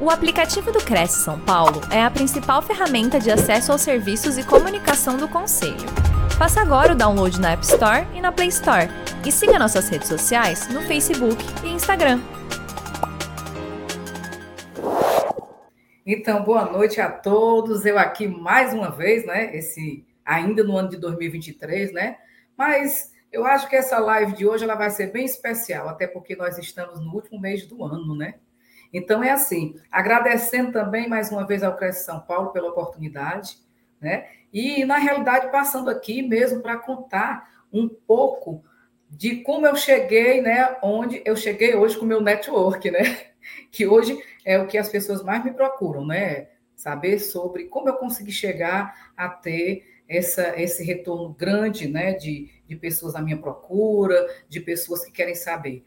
O aplicativo do Cresce São Paulo é a principal ferramenta de acesso aos serviços e comunicação do Conselho. Faça agora o download na App Store e na Play Store. E siga nossas redes sociais no Facebook e Instagram. Então, boa noite a todos. Eu aqui mais uma vez, né? Esse ainda no ano de 2023, né? Mas eu acho que essa live de hoje ela vai ser bem especial, até porque nós estamos no último mês do ano, né? Então, é assim, agradecendo também mais uma vez ao Cresce São Paulo pela oportunidade, né? E, na realidade, passando aqui mesmo para contar um pouco de como eu cheguei, né? Onde eu cheguei hoje com o meu network, né? Que hoje é o que as pessoas mais me procuram, né? Saber sobre como eu consegui chegar a ter essa, esse retorno grande, né? De, de pessoas à minha procura, de pessoas que querem saber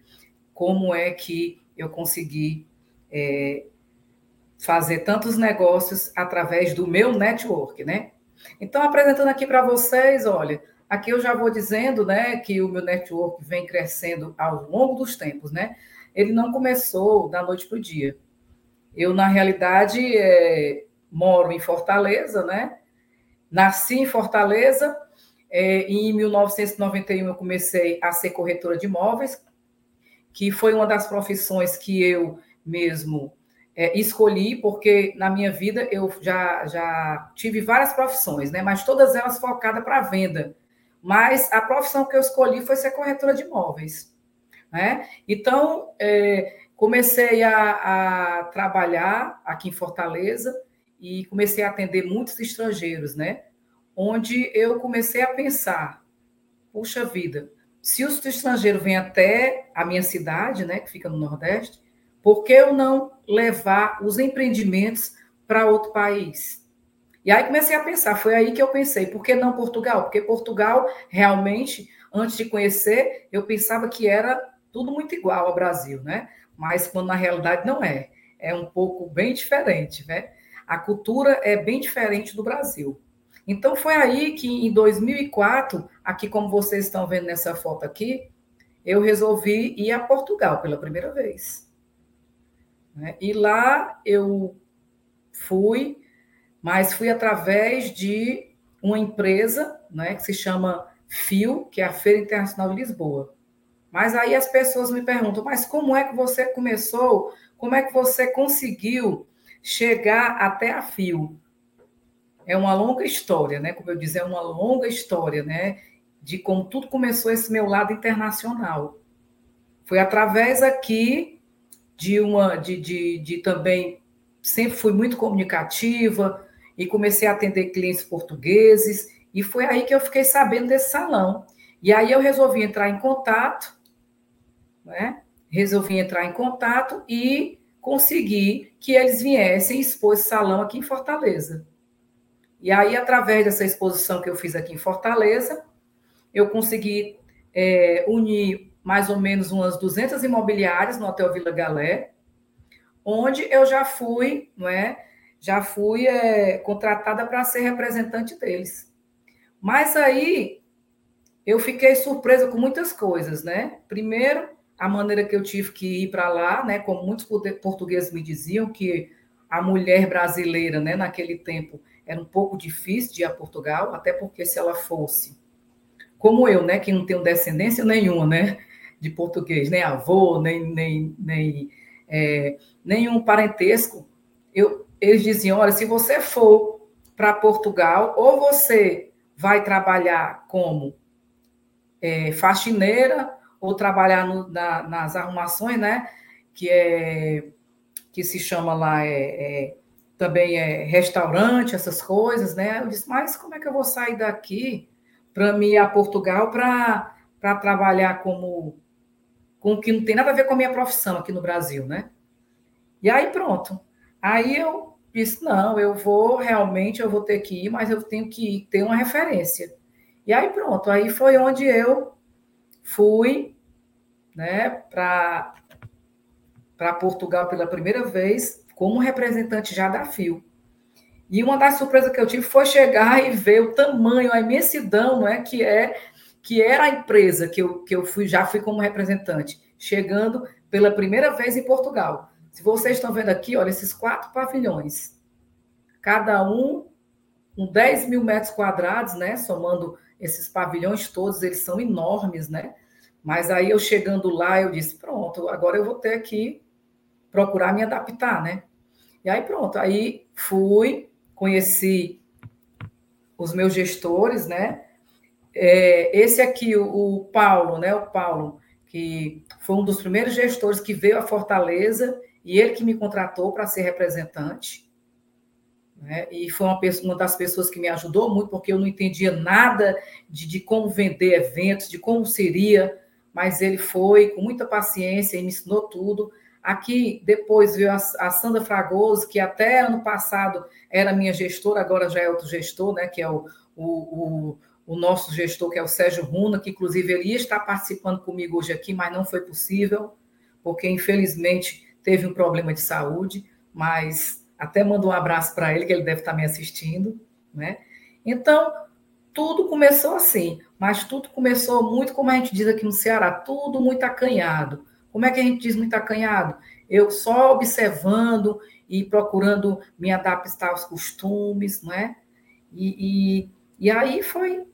como é que eu consegui é, fazer tantos negócios através do meu network, né? Então, apresentando aqui para vocês, olha, aqui eu já vou dizendo, né, que o meu network vem crescendo ao longo dos tempos, né? Ele não começou da noite para o dia. Eu, na realidade, é, moro em Fortaleza, né? Nasci em Fortaleza, é, em 1991 eu comecei a ser corretora de imóveis, que foi uma das profissões que eu mesmo é, escolhi, porque na minha vida eu já, já tive várias profissões, né? mas todas elas focadas para venda. Mas a profissão que eu escolhi foi ser corretora de imóveis. Né? Então, é, comecei a, a, trabalhar aqui em Fortaleza e comecei a atender muitos estrangeiros, né? onde eu comecei a pensar, puxa vida, se os estrangeiros vêm até a minha cidade, né, que fica no Nordeste, por que eu não levar os empreendimentos para outro país? E aí comecei a pensar, foi aí que eu pensei, por que não Portugal? Porque Portugal, realmente, antes de conhecer, eu pensava que era tudo muito igual ao Brasil, né? Mas quando na realidade não é. É um pouco bem diferente, né? A cultura é bem diferente do Brasil. Então foi aí que em 2004, aqui como vocês estão vendo nessa foto aqui, eu resolvi ir a Portugal pela primeira vez. Né? E lá eu fui, mas fui através de uma empresa né, que se chama FIO, que é a Feira Internacional de Lisboa. Mas aí as pessoas me perguntam, mas como é que você começou? Como é que você conseguiu chegar até a FIO? É uma longa história, né? Como eu disse, é uma longa história, né? De como tudo começou esse meu lado internacional. Foi através aqui de uma de, de, de também sempre fui muito comunicativa e comecei a atender clientes portugueses e foi aí que eu fiquei sabendo desse salão. E aí eu resolvi entrar em contato, né? Resolvi entrar em contato e consegui que eles viessem expor esse salão aqui em Fortaleza. E aí, através dessa exposição que eu fiz aqui em Fortaleza, eu consegui é, unir mais ou menos umas 200 imobiliárias no Hotel Vila Galé, onde eu já fui, não é? Já fui é, contratada para ser representante deles. Mas aí eu fiquei surpresa com muitas coisas, né? Primeiro, a maneira que eu tive que ir para lá, né? Como muitos portugueses me diziam que a mulher brasileira, né, naquele tempo, era um pouco difícil de ir a Portugal, até porque se ela fosse como eu, né, que não tenho descendência nenhuma, né, de português, nem avô, nem, nem, nem é, nenhum parentesco, eu, eles diziam: olha, se você for para Portugal, ou você vai trabalhar como é, faxineira, ou trabalhar no, na, nas arrumações, né? Que é que se chama lá é, é, também é restaurante, essas coisas, né? Eu disse, mas como é que eu vou sair daqui para ir a Portugal para trabalhar como com que não tem nada a ver com a minha profissão aqui no Brasil, né? E aí pronto. Aí eu disse, não, eu vou realmente, eu vou ter que ir, mas eu tenho que ter uma referência. E aí pronto, aí foi onde eu fui, né, para para Portugal pela primeira vez, como representante já da FIO. E uma das surpresas que eu tive foi chegar e ver o tamanho, a imensidão, não é, que é que era a empresa que eu, que eu fui, já fui como representante, chegando pela primeira vez em Portugal. Se vocês estão vendo aqui, olha, esses quatro pavilhões, cada um com 10 mil metros quadrados, né? Somando esses pavilhões todos, eles são enormes, né? Mas aí eu chegando lá, eu disse, pronto, agora eu vou ter que procurar me adaptar, né? E aí pronto, aí fui, conheci os meus gestores, né? É, esse aqui, o, o, Paulo, né? O Paulo, que foi um dos primeiros gestores que veio à Fortaleza e ele que me contratou para ser representante. Né? E foi uma, pessoa, uma, das pessoas que me ajudou muito, porque eu não entendia nada de, de como vender eventos, de como seria, mas ele foi com muita paciência e me ensinou tudo. Aqui, depois veio a, a Sandra Fragoso, que até ano passado era minha gestora, agora já é outro gestor, né, que é o, o, o, o nosso gestor, que é o Sérgio Runa, que inclusive ele ia estar participando comigo hoje aqui, mas não foi possível, porque infelizmente teve um problema de saúde, mas até mando um abraço para ele, que ele deve estar me assistindo, né? Então, tudo começou assim, mas tudo começou muito, como a gente diz aqui no Ceará, tudo muito acanhado. Como é que a gente diz muito acanhado? Eu só observando e procurando me adaptar aos costumes, não é? E, e, e aí foi,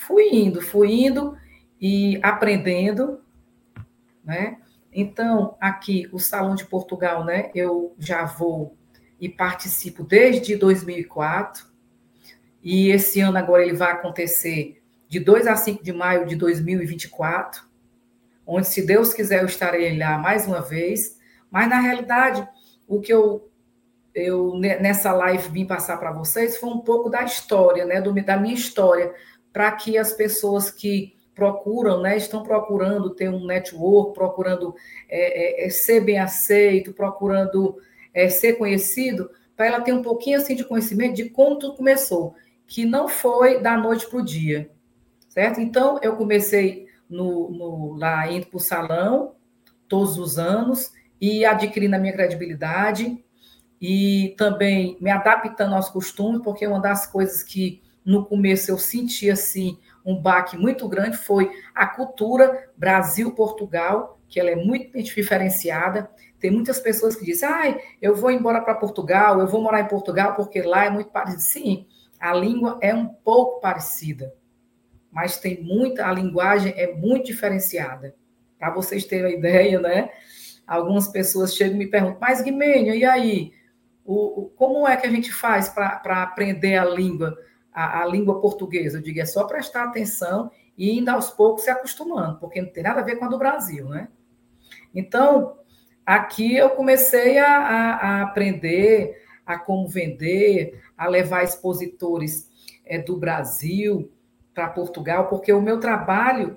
fui indo, fui indo e aprendendo, né? Então, aqui, o Salão de Portugal, né? Eu já vou e participo desde 2004, e esse ano agora ele vai acontecer de 2 a 5 de maio de 2024, onde, se Deus quiser, eu estarei lá mais uma vez. Mas, na realidade, o que eu, eu nessa live vim passar para vocês foi um pouco da história, né, do, da minha história, para que as pessoas que procuram, né, estão procurando ter um network, procurando é, é, é ser bem aceito, procurando é, ser conhecido, para ela ter um pouquinho assim de conhecimento de como tudo começou que não foi da noite para o dia, certo? Então, eu comecei no, no lá indo para o salão todos os anos e adquirindo a minha credibilidade e também me adaptando aos costumes, porque uma das coisas que no começo eu senti assim um baque muito grande foi a cultura Brasil-Portugal, que ela é muito diferenciada. Tem muitas pessoas que dizem, ah, eu vou embora para Portugal, eu vou morar em Portugal porque lá é muito parecido. Sim, a língua é um pouco parecida, mas tem muita, a linguagem é muito diferenciada. Para vocês terem uma ideia, né? Algumas pessoas chegam e me perguntam, mas Guimênio, e aí? O, o, como é que a gente faz para aprender a língua, a, a, língua portuguesa? Eu digo, é só prestar atenção e indo aos poucos se acostumando, porque não tem nada a ver com a do Brasil, né? Então, aqui eu comecei a, a, a aprender a como vender, a levar expositores é, do Brasil para Portugal, porque o meu trabalho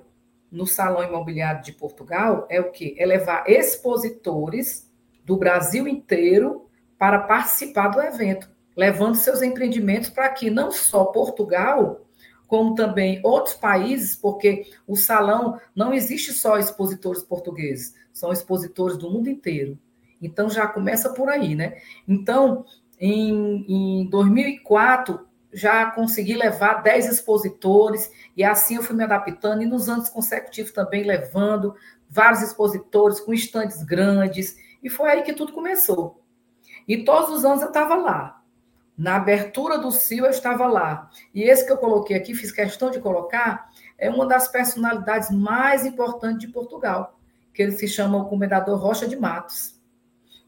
no Salão Imobiliário de Portugal é o quê? É levar expositores do Brasil inteiro para participar do evento, levando seus empreendimentos para que não só Portugal, como também outros países, porque o salão não existe só expositores portugueses, são expositores do mundo inteiro. Então já começa por aí, né? Então, em, em 2004, já consegui levar 10 expositores, e assim eu fui me adaptando, e nos anos consecutivos também levando vários expositores com estandes grandes, e foi aí que tudo começou. E todos os anos eu estava lá. Na abertura do CIO eu estava lá. E esse que eu coloquei aqui, fiz questão de colocar, é uma das personalidades mais importantes de Portugal, que ele se chama o Comendador Rocha de Matos.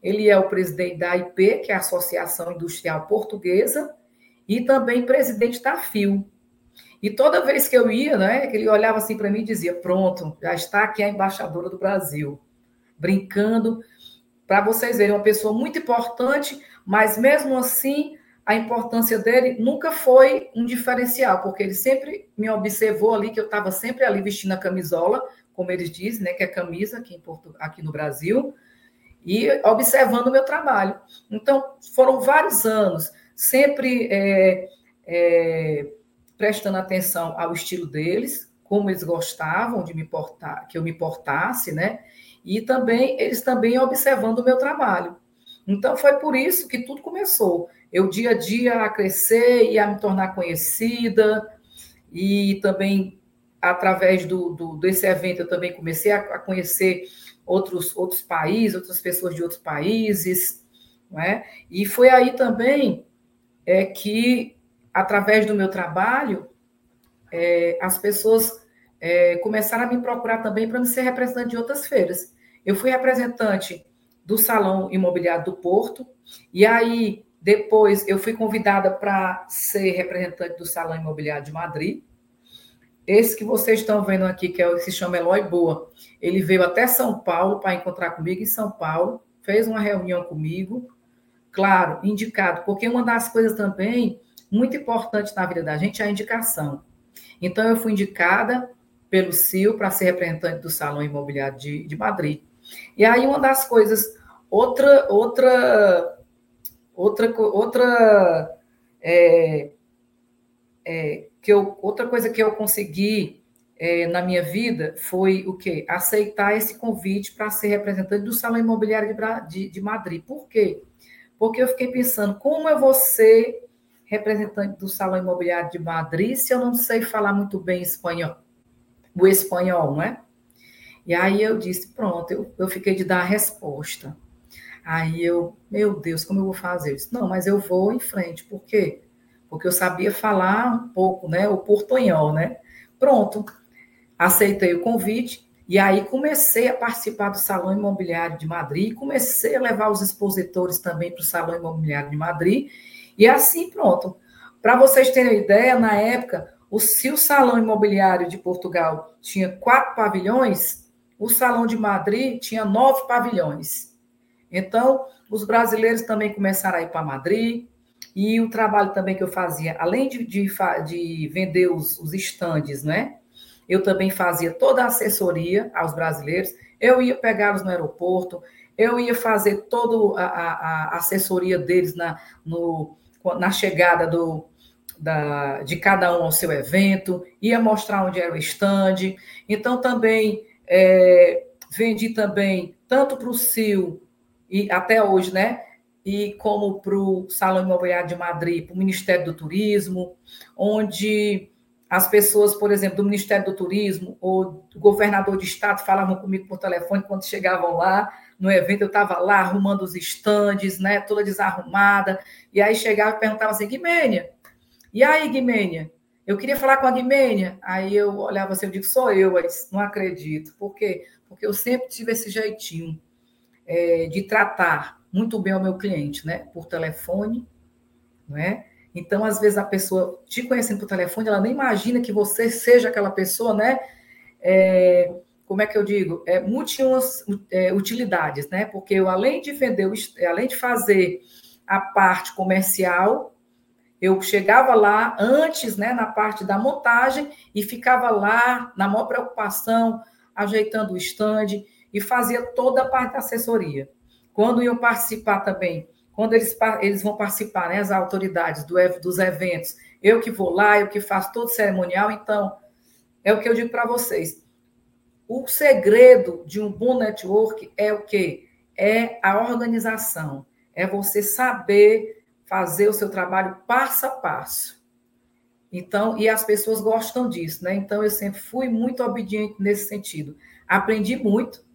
Ele é o presidente da IP, que é a Associação Industrial Portuguesa, e também presidente da FIO. E toda vez que eu ia, né, ele olhava assim para mim e dizia: Pronto, já está aqui a embaixadora do Brasil. Brincando, para vocês verem, uma pessoa muito importante, mas mesmo assim, a importância dele nunca foi um diferencial, porque ele sempre me observou ali, que eu estava sempre ali vestindo a camisola, como eles dizem, né, que é camisa aqui, em Porto, aqui no Brasil e observando o meu trabalho. Então, foram vários anos, sempre é, é, prestando atenção ao estilo deles, como eles gostavam de me portar, que eu me portasse, né? E também eles também observando o meu trabalho. Então foi por isso que tudo começou. Eu dia a dia a crescer e a me tornar conhecida e também através do, do desse evento eu também comecei a, a conhecer outros, outros países, outras pessoas de outros países, não é? E foi aí também é, que, através do meu trabalho, é, as pessoas é, começaram a me procurar também para me ser representante de outras feiras. Eu fui representante do Salão Imobiliário do Porto, e aí depois eu fui convidada para ser representante do Salão Imobiliário de Madrid. Esse que vocês estão vendo aqui, que é que se chama Eloy Boa, ele veio até São Paulo para encontrar comigo em São Paulo, fez uma reunião comigo, claro, indicado, porque uma das coisas também muito importante na vida da gente é a indicação. Então, eu fui indicada pelo CIO para ser representante do Salão Imobiliário de, de Madrid. E aí, uma das coisas, outra, outra, outra, outra, é, é, que eu, outra coisa que eu consegui é, na minha vida foi o quê? Aceitar esse convite para ser representante do Salão Imobiliário de, de, de Madrid. Por quê? Porque eu fiquei pensando, como eu vou ser representante do Salão Imobiliário de Madrid se eu não sei falar muito bem espanhol? O espanhol, não é? E aí eu disse, pronto, eu, eu fiquei de dar a resposta. Aí eu, meu Deus, como eu vou fazer? Eu disse, não, mas eu vou em frente. Por quê? Porque eu sabia falar um pouco, né? O portunhol, né? Pronto. Aceitei o convite e aí comecei a participar do Salão Imobiliário de Madrid, comecei a levar os expositores também para o Salão Imobiliário de Madrid, e assim pronto. Para vocês terem ideia, na época, o, se o Salão Imobiliário de Portugal tinha quatro pavilhões, o Salão de Madrid tinha nove pavilhões. Então, os brasileiros também começaram a ir para Madrid, e o trabalho também que eu fazia, além de, de, de vender os, estandes, né? Eu também fazia toda a assessoria aos brasileiros, eu ia pegá-los no aeroporto, eu ia fazer toda a, a, assessoria deles na, no, na chegada do, da, de cada um ao seu evento, ia mostrar onde era o stand. Então, também é, vendi também, tanto para o CIO, e até hoje, né? E como para o Salão Imobiliário de Madrid, para o Ministério do Turismo, onde as pessoas, por exemplo, do Ministério do Turismo ou do governador de estado falavam comigo por telefone quando chegavam lá no evento, eu estava lá arrumando os estandes, né, toda desarrumada, e aí chegava e perguntava assim, Guimênia, e aí, Guimênia, eu queria falar com a Guimênia. Aí eu olhava assim, eu digo, sou eu, não acredito. Por quê? Porque eu sempre tive esse jeitinho é, de tratar muito bem o meu cliente, né? Por telefone, não é? Então, às vezes, a pessoa te conhecendo por telefone, ela nem imagina que você seja aquela pessoa, né? É, como é que eu digo? É, múltiplas é, utilidades, né? Porque eu, além de vender, além de fazer a parte comercial, eu chegava lá antes, né, na parte da montagem, e ficava lá na maior preocupação, ajeitando o stand e fazia toda a parte da assessoria. Quando iam participar também, quando eles, eles vão participar, né, as autoridades do, dos eventos, eu que vou lá, eu que faço todo o cerimonial, então, é o que eu digo para vocês. O segredo de um bom network é o quê? É a organização, é você saber fazer o seu trabalho passo a passo. Então, e as pessoas gostam disso, né? Então, eu sempre fui muito obediente nesse sentido. Aprendi muito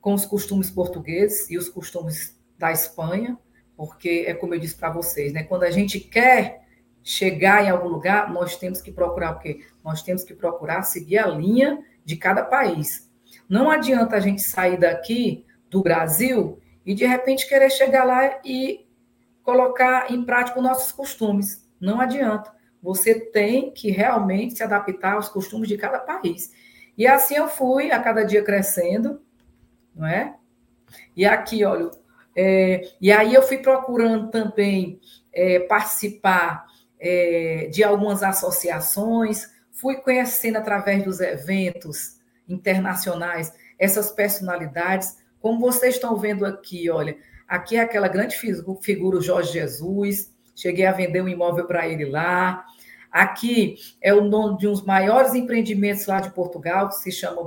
com os costumes portugueses e os costumes da Espanha, porque é como eu disse para vocês, né? Quando a gente quer chegar em algum lugar, nós temos que procurar o quê? Nós temos que procurar seguir a linha de cada país. Não adianta a gente sair daqui do Brasil e de repente querer chegar lá e colocar em prática os nossos costumes. Não adianta. Você tem que realmente se adaptar aos costumes de cada país. E assim eu fui, a cada dia crescendo, não é? E aqui, olha, é, e aí eu fui procurando também é, participar é, de algumas associações, fui conhecendo através dos eventos internacionais essas personalidades, como vocês estão vendo aqui, olha, Aqui é aquela grande figura, o Jorge Jesus. Cheguei a vender um imóvel para ele lá. Aqui é o nome de um dos maiores empreendimentos lá de Portugal, que se chama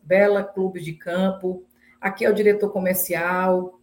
Bela Clube de Campo. Aqui é o diretor comercial.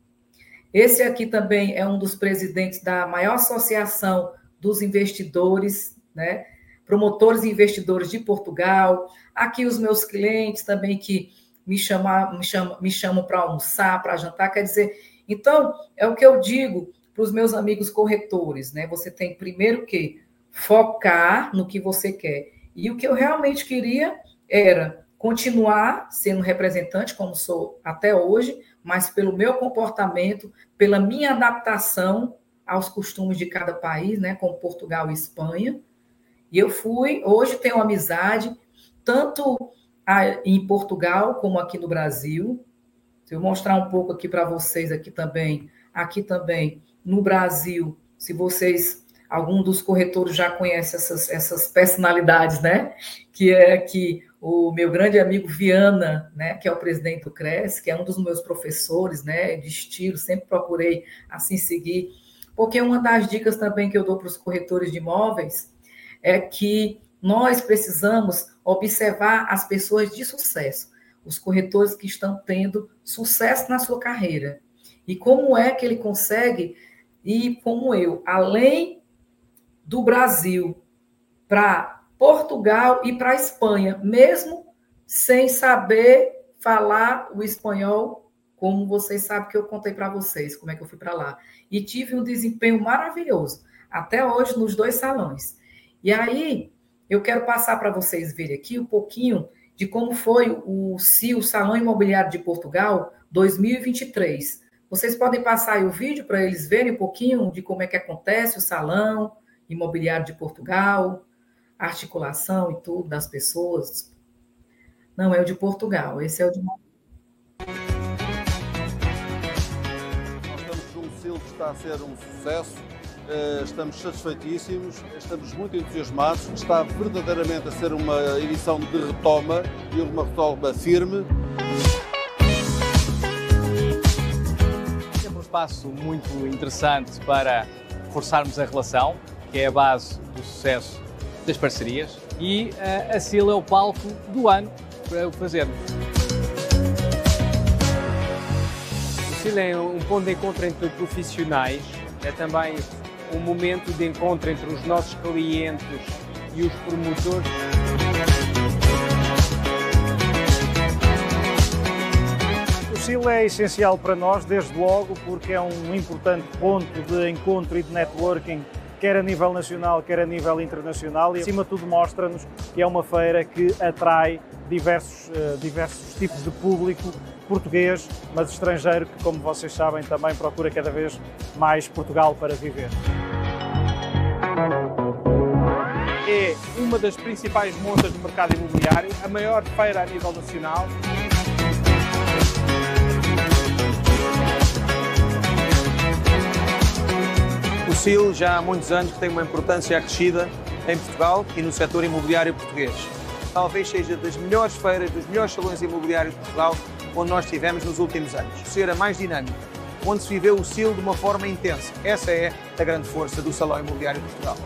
Esse aqui também é um dos presidentes da maior associação dos investidores, né? Promotores e investidores de Portugal. Aqui os meus clientes também que me chamam, me chamam, me chamam para almoçar, para jantar, quer dizer, então é o que eu digo para os meus amigos corretores, né? Você tem primeiro que focar no que você quer. E o que eu realmente queria era continuar sendo representante, como sou até hoje, mas pelo meu comportamento, pela minha adaptação aos costumes de cada país, né, como Portugal e Espanha. E eu fui, hoje tenho amizade, tanto em Portugal como aqui no Brasil. Se eu mostrar um pouco aqui para vocês aqui também, aqui também no Brasil, se vocês algum dos corretores já conhece essas, essas personalidades, né? Que é que o meu grande amigo Viana, né, que é o presidente do CRES, que é um dos meus professores, né, de estilo, sempre procurei assim seguir, porque uma das dicas também que eu dou para os corretores de imóveis é que nós precisamos observar as pessoas de sucesso, os corretores que estão tendo sucesso na sua carreira. E como é que ele consegue ir como eu, além do Brasil para Portugal e para a Espanha, mesmo sem saber falar o espanhol, como vocês sabem que eu contei para vocês, como é que eu fui para lá. E tive um desempenho maravilhoso, até hoje nos dois salões. E aí, eu quero passar para vocês verem aqui um pouquinho de como foi o CIO, Salão Imobiliário de Portugal, 2023. Vocês podem passar o vídeo para eles verem um pouquinho de como é que acontece o salão, imobiliário de Portugal, articulação e tudo das pessoas. Não é o de Portugal, esse é o de. Nós estamos um selo que está a ser um sucesso, eh, estamos satisfeitíssimos, estamos muito entusiasmados, está verdadeiramente a ser uma edição de retoma e uma retoma firme. É um espaço muito interessante para forçarmos a relação, que é a base do sucesso das parcerias, e uh, a CIL é o palco do ano para o fazermos. O CIL é um ponto de encontro entre profissionais, é também um momento de encontro entre os nossos clientes e os promotores. O CIL é essencial para nós, desde logo, porque é um importante ponto de encontro e de networking quer a nível nacional, quer a nível internacional, e acima de tudo mostra-nos que é uma feira que atrai diversos, uh, diversos tipos de público português, mas estrangeiro, que, como vocês sabem, também procura cada vez mais Portugal para viver. É uma das principais montas do mercado imobiliário, a maior feira a nível nacional. O CIL já há muitos anos que tem uma importância acrescida em Portugal e no setor imobiliário português. Talvez seja das melhores feiras, dos melhores salões imobiliários de Portugal onde nós tivemos nos últimos anos. Ser a mais dinâmica, onde se viveu o CIL de uma forma intensa. Essa é a grande força do Salão Imobiliário de Portugal.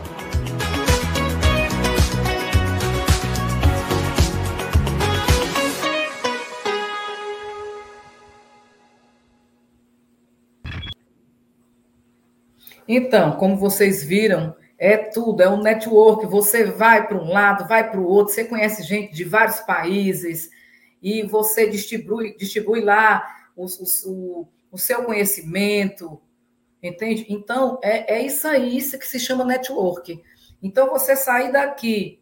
Então, como vocês viram, é tudo, é um network. Você vai para um lado, vai para o outro, você conhece gente de vários países e você distribui, distribui lá o, o, o seu conhecimento, entende? Então, é, é isso aí, isso que se chama network. Então, você sair daqui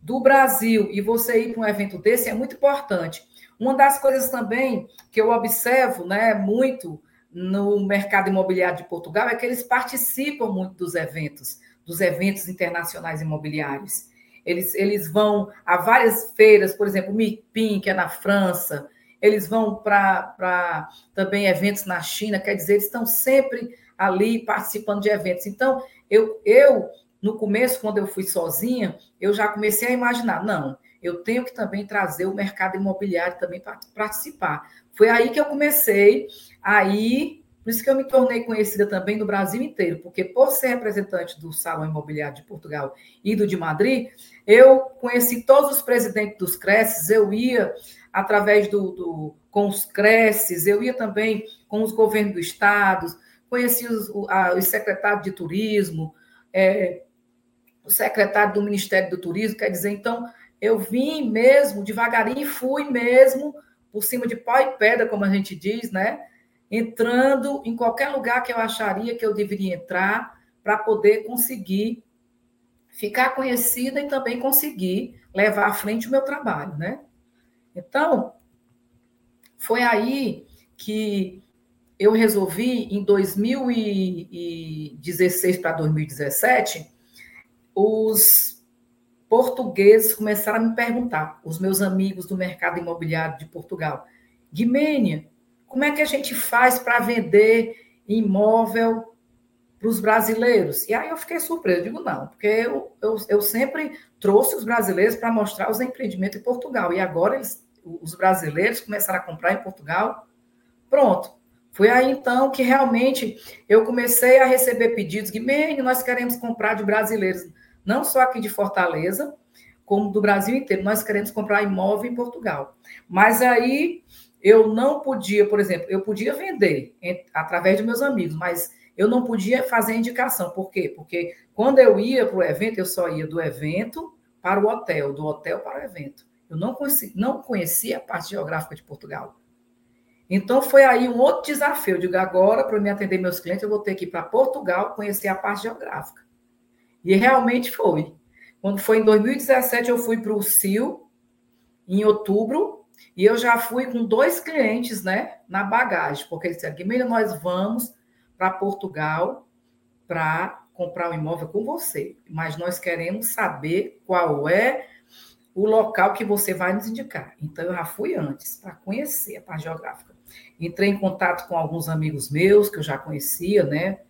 do Brasil e você ir para um evento desse é muito importante. Uma das coisas também que eu observo né, muito no mercado imobiliário de Portugal é que eles participam muito dos eventos, dos eventos internacionais imobiliários. Eles, eles vão a várias feiras, por exemplo, o MIPIM, que é na França, eles vão para também eventos na China, quer dizer, eles estão sempre ali participando de eventos. Então, eu, eu no começo, quando eu fui sozinha, eu já comecei a imaginar, não, eu tenho que também trazer o mercado imobiliário também para participar. Foi aí que eu comecei Aí, por isso que eu me tornei conhecida também no Brasil inteiro, porque por ser representante do Salão Imobiliário de Portugal e do de Madrid, eu conheci todos os presidentes dos Cresces, eu ia através do, do com os Cresces, eu ia também com os governos do estado, conheci os, os secretários de turismo, é, o secretário do Ministério do Turismo, quer dizer, então eu vim mesmo devagarinho, fui mesmo por cima de pau e pedra, como a gente diz, né? Entrando em qualquer lugar que eu acharia que eu deveria entrar para poder conseguir ficar conhecida e também conseguir levar à frente o meu trabalho, né? Então, foi aí que eu resolvi, em 2016 para 2017, os portugueses começaram a me perguntar, os meus amigos do mercado imobiliário de Portugal, Guimênia, como é que a gente faz para vender imóvel para os brasileiros? E aí eu fiquei surpreso, digo, não, porque eu, eu, eu sempre trouxe os brasileiros para mostrar os empreendimentos em Portugal, e agora eles, os brasileiros começaram a comprar em Portugal, pronto. Foi aí então que realmente eu comecei a receber pedidos, Guimênia, nós queremos comprar de brasileiros não só aqui de Fortaleza, como do Brasil inteiro. Nós queremos comprar imóvel em Portugal. Mas aí eu não podia, por exemplo, eu podia vender através de meus amigos, mas eu não podia fazer indicação. Por quê? Porque quando eu ia para o evento, eu só ia do evento para o hotel, do hotel para o evento. Eu não conhecia, não conhecia a parte geográfica de Portugal. Então foi aí um outro desafio. Eu digo, agora, para me atender meus clientes, eu vou ter que ir para Portugal conhecer a parte geográfica. E realmente foi. Quando foi em 2017, eu fui para o CIL, em outubro, e eu já fui com dois clientes né, na bagagem, porque eles disseram, Guilherme, nós vamos para Portugal para comprar um imóvel com você, mas nós queremos saber qual é o local que você vai nos indicar. Então, eu já fui antes, para conhecer a parte geográfica. Entrei em contato com alguns amigos meus, que eu já conhecia, né,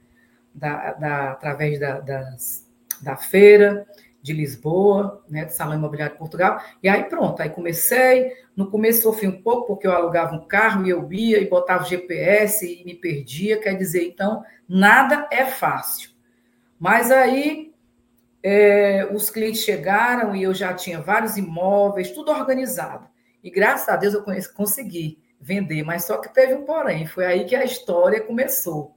da, da através da, das, da feira de Lisboa, né, do Salão Imobiliário de Portugal, e aí pronto, aí comecei, no começo sofri um pouco, porque eu alugava um carro e eu ia e botava GPS e me perdia, quer dizer, então, nada é fácil. Mas aí é, os clientes chegaram e eu já tinha vários imóveis, tudo organizado, e graças a Deus eu consegui vender, mas só que teve um porém, foi aí que a história começou,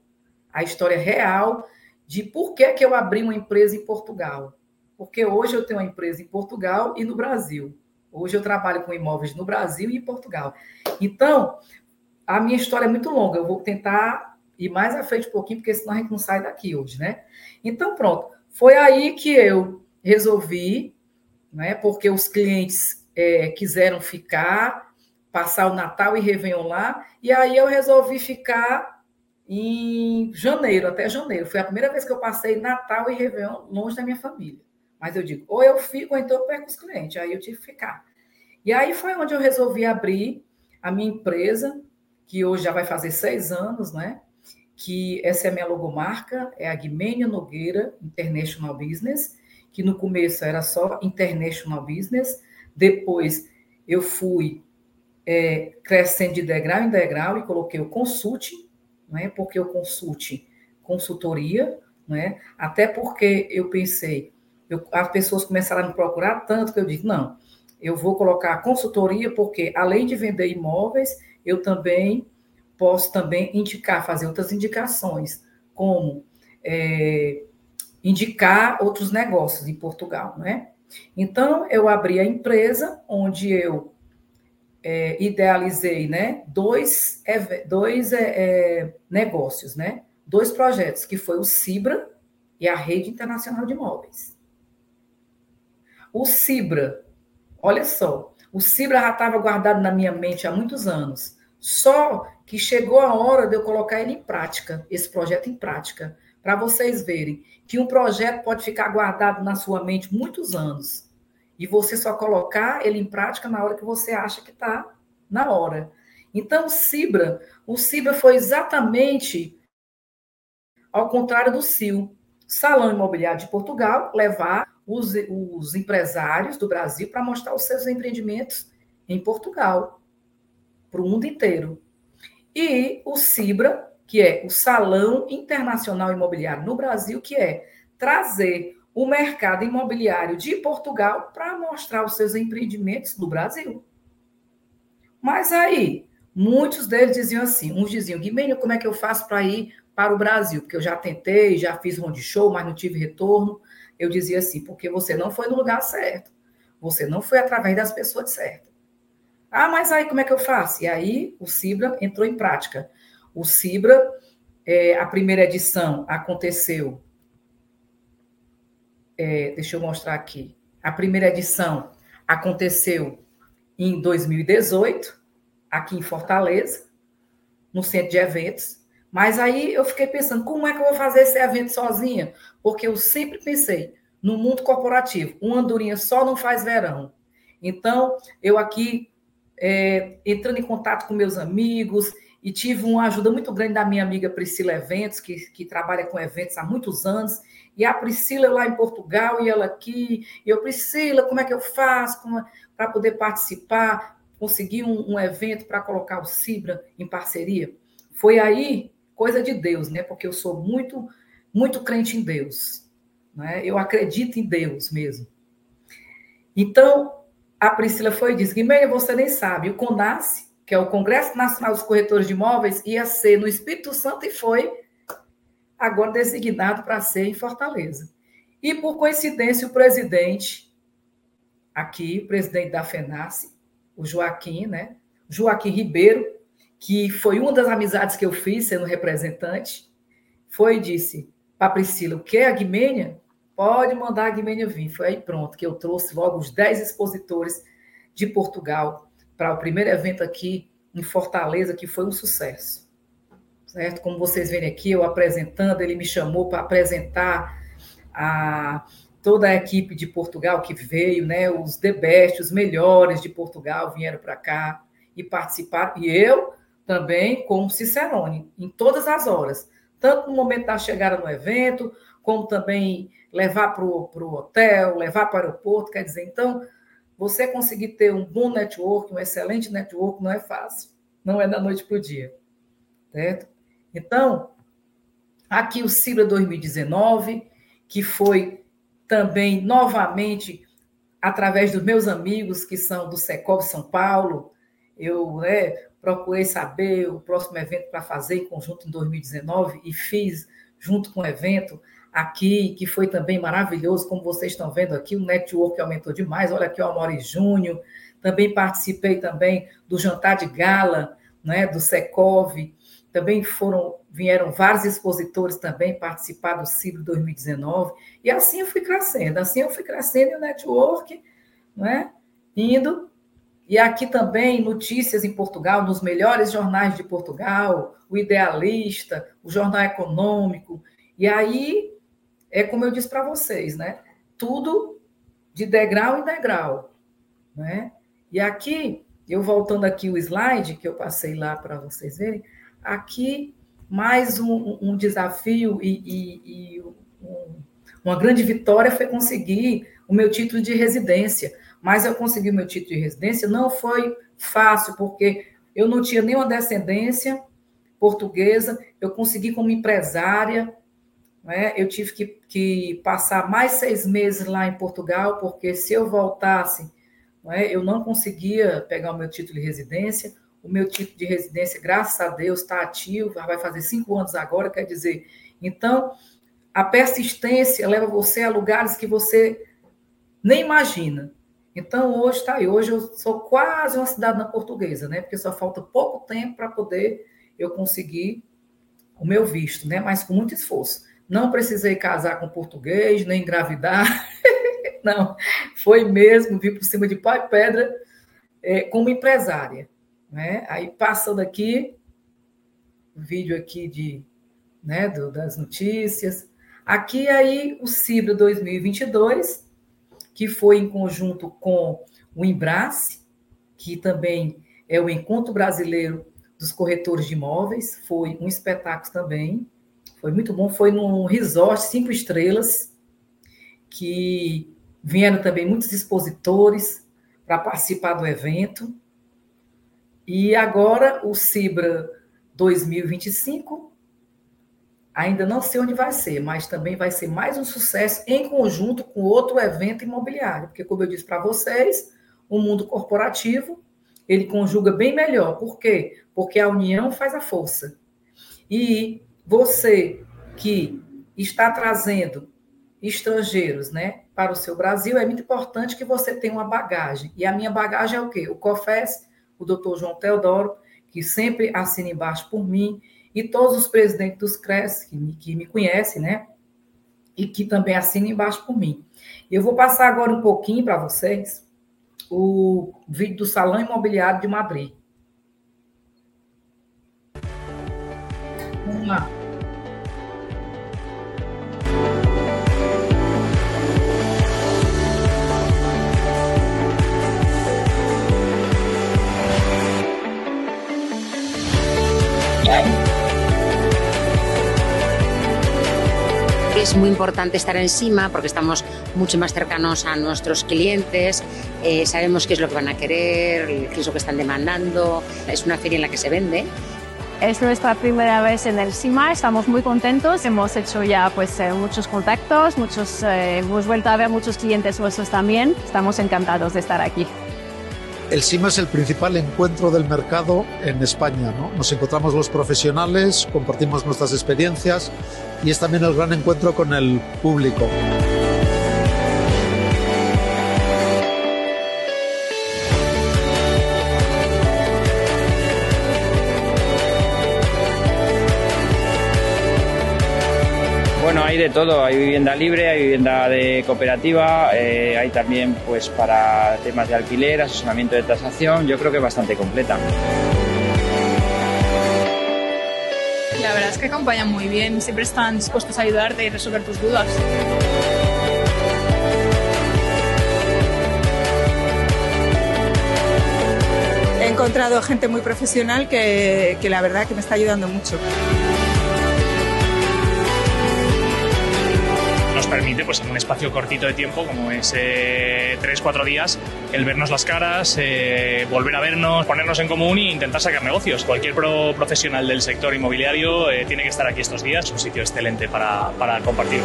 a história real de por que, que eu abri uma empresa em Portugal. Porque hoje eu tenho uma empresa em Portugal e no Brasil. Hoje eu trabalho com imóveis no Brasil e em Portugal. Então, a minha história é muito longa. Eu vou tentar ir mais à frente um pouquinho, porque senão a gente não sai daqui hoje, né? Então, pronto. Foi aí que eu resolvi, né? Porque os clientes é, quiseram ficar, passar o Natal e Réveillon lá, e aí eu resolvi ficar em janeiro, até janeiro. Foi a primeira vez que eu passei Natal e Réveillon longe da minha família. Mas eu digo, ou eu fico, ou então eu perco os clientes. Aí eu tive que ficar. E aí foi onde eu resolvi abrir a minha empresa, que hoje já vai fazer seis anos, né? Que essa é a minha logomarca, é a Guimênia Nogueira International Business, que no começo era só International Business, depois eu fui é, crescendo de degrau em degrau e coloquei o consulting, né? porque eu consulte consultoria, né? até porque eu pensei, eu, as pessoas começaram a me procurar tanto que eu disse, não, eu vou colocar consultoria, porque além de vender imóveis, eu também posso também indicar, fazer outras indicações, como é, indicar outros negócios em Portugal, né? Então, eu abri a empresa, onde eu é, idealizei né, dois, dois é, é, negócios, né, dois projetos, que foi o Cibra e a Rede Internacional de Imóveis. O Cibra, olha só, o Cibra já estava guardado na minha mente há muitos anos, só que chegou a hora de eu colocar ele em prática, esse projeto em prática, para vocês verem que um projeto pode ficar guardado na sua mente muitos anos e você só colocar ele em prática na hora que você acha que está na hora. Então, o Cibra, o Cibra foi exatamente ao contrário do CIL. Salão Imobiliário de Portugal levar os, os empresários do Brasil para mostrar os seus empreendimentos em Portugal, para o mundo inteiro. E o Cibra, que é o Salão Internacional Imobiliário no Brasil, que é trazer o mercado imobiliário de Portugal para mostrar os seus empreendimentos no Brasil. Mas aí, muitos deles diziam assim: uns diziam, Guimênio, como é que eu faço para ir para o Brasil? Porque eu já tentei, já fiz round show, mas não tive retorno. Eu dizia assim: porque você não foi no lugar certo. Você não foi através das pessoas certas. Ah, mas aí como é que eu faço? E aí o Cibra entrou em prática. O Cibra, é, a primeira edição aconteceu. É, deixa eu mostrar aqui. A primeira edição aconteceu em 2018, aqui em Fortaleza, no centro de eventos. Mas aí eu fiquei pensando, como é que eu vou fazer esse evento sozinha? Porque eu sempre pensei, no mundo corporativo, uma andorinha só não faz verão. Então, eu aqui, é, entrando em contato com meus amigos, e tive uma ajuda muito grande da minha amiga Priscila Eventos, que, que trabalha com eventos há muitos anos, e a Priscila lá em Portugal, e ela aqui, e eu, Priscila, como é que eu faço para poder participar, conseguir um, um evento para colocar o Cibra em parceria? Foi aí coisa de Deus, né? Porque eu sou muito, muito crente em Deus. Né? Eu acredito em Deus mesmo. Então, a Priscila foi e disse: Guimeia, você nem sabe, o CONAS, que é o Congresso Nacional dos Corretores de Imóveis, ia ser no Espírito Santo e foi agora designado para ser em Fortaleza. E, por coincidência, o presidente, aqui, o presidente da FENACE, o Joaquim, né? Joaquim Ribeiro, que foi uma das amizades que eu fiz sendo representante, foi e disse para Priscila, o que é a Guimênia? Pode mandar a Guimênia vir. Foi aí pronto que eu trouxe logo os 10 expositores de Portugal para o primeiro evento aqui em Fortaleza, que foi um sucesso. Certo? Como vocês veem aqui, eu apresentando, ele me chamou para apresentar a toda a equipe de Portugal que veio, né? Os the best, os melhores de Portugal vieram para cá e participaram. E eu também com Cicerone, em todas as horas, tanto no momento da chegada no evento, como também levar para o hotel, levar para o aeroporto. Quer dizer, então, você conseguir ter um bom network, um excelente network, não é fácil. Não é da noite para o dia. Certo? Então, aqui o Cibra 2019, que foi também novamente através dos meus amigos que são do Secov São Paulo, eu né, procurei saber o próximo evento para fazer em conjunto em 2019 e fiz junto com o evento aqui, que foi também maravilhoso, como vocês estão vendo aqui, o network aumentou demais. Olha aqui o Amori Júnior, também participei também do jantar de gala, né, do Secov, também foram vieram vários expositores também participar do CIBRO 2019, e assim eu fui crescendo, assim eu fui crescendo o network, né, indo e aqui também notícias em Portugal, nos melhores jornais de Portugal, o Idealista, o Jornal Econômico. E aí, é como eu disse para vocês, né? Tudo de degrau em degrau, né? E aqui, eu voltando aqui o slide que eu passei lá para vocês verem, aqui mais um, um desafio e, e, e um, uma grande vitória foi conseguir o meu título de residência mas eu consegui meu título de residência. Não foi fácil, porque eu não tinha nenhuma descendência portuguesa, eu consegui como empresária, né? eu tive que, que passar mais seis meses lá em Portugal, porque se eu voltasse, né, eu não conseguia pegar o meu título de residência. O meu título de residência, graças a Deus, está ativo, vai fazer cinco anos agora, quer dizer. Então, a persistência leva você a lugares que você nem imagina. Então, hoje está aí. Hoje eu sou quase uma cidadã portuguesa, né? Porque só falta pouco tempo para poder eu conseguir o meu visto, né? Mas com muito esforço. Não precisei casar com português, nem engravidar. Não, foi mesmo vir por cima de pau e pedra é, como empresária. Né? Aí passando aqui, vídeo aqui de, né, do, das notícias. Aqui aí o Cibra 2022, que foi em conjunto com o Embrace, que também é o Encontro Brasileiro dos Corretores de Imóveis, foi um espetáculo também, foi muito bom, foi num resort cinco estrelas, que vieram também muitos expositores para participar do evento, e agora o Cibra 2025 Ainda não sei onde vai ser, mas também vai ser mais um sucesso em conjunto com outro evento imobiliário, porque como eu disse para vocês, o mundo corporativo, ele conjuga bem melhor. Por quê? Porque a união faz a força. E você que está trazendo estrangeiros, né, para o seu Brasil, é muito importante que você tenha uma bagagem. E a minha bagagem é o quê? O COFES o doutor João Teodoro, que sempre assina embaixo por mim, e todos os presidentes dos CRES, que me, que me conhecem, né? E que também assinam embaixo por mim. Eu vou passar agora um pouquinho para vocês o vídeo do Salão Imobiliário de Madrid. Vamos lá. Muy importante estar encima porque estamos mucho más cercanos a nuestros clientes, eh, sabemos qué es lo que van a querer, qué es lo que están demandando. Es una feria en la que se vende. Es nuestra primera vez en el CIMA, estamos muy contentos, hemos hecho ya pues eh, muchos contactos, muchos, eh, hemos vuelto a ver muchos clientes nuestros también, estamos encantados de estar aquí. El SIMA es el principal encuentro del mercado en España. ¿no? Nos encontramos los profesionales, compartimos nuestras experiencias y es también el gran encuentro con el público. De todo, hay vivienda libre, hay vivienda de cooperativa, eh, hay también pues para temas de alquiler, asesoramiento de tasación, yo creo que bastante completa. La verdad es que acompañan muy bien, siempre están dispuestos a ayudarte y resolver tus dudas. He encontrado gente muy profesional que, que la verdad que me está ayudando mucho. Permite, pues en un espacio cortito de tiempo, como es eh, tres, cuatro días, el vernos las caras, eh, volver a vernos, ponernos en común e intentar sacar negocios. Cualquier pro profesional del sector inmobiliario eh, tiene que estar aquí estos días, un sitio excelente para, para compartir.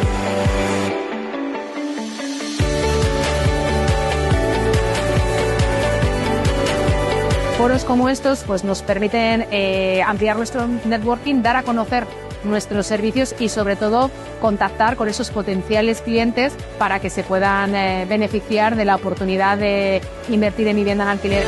Foros como estos pues, nos permiten eh, ampliar nuestro networking, dar a conocer nuestros servicios y sobre todo contactar con esos potenciales clientes para que se puedan eh, beneficiar de la oportunidad de invertir en vivienda en alquiler.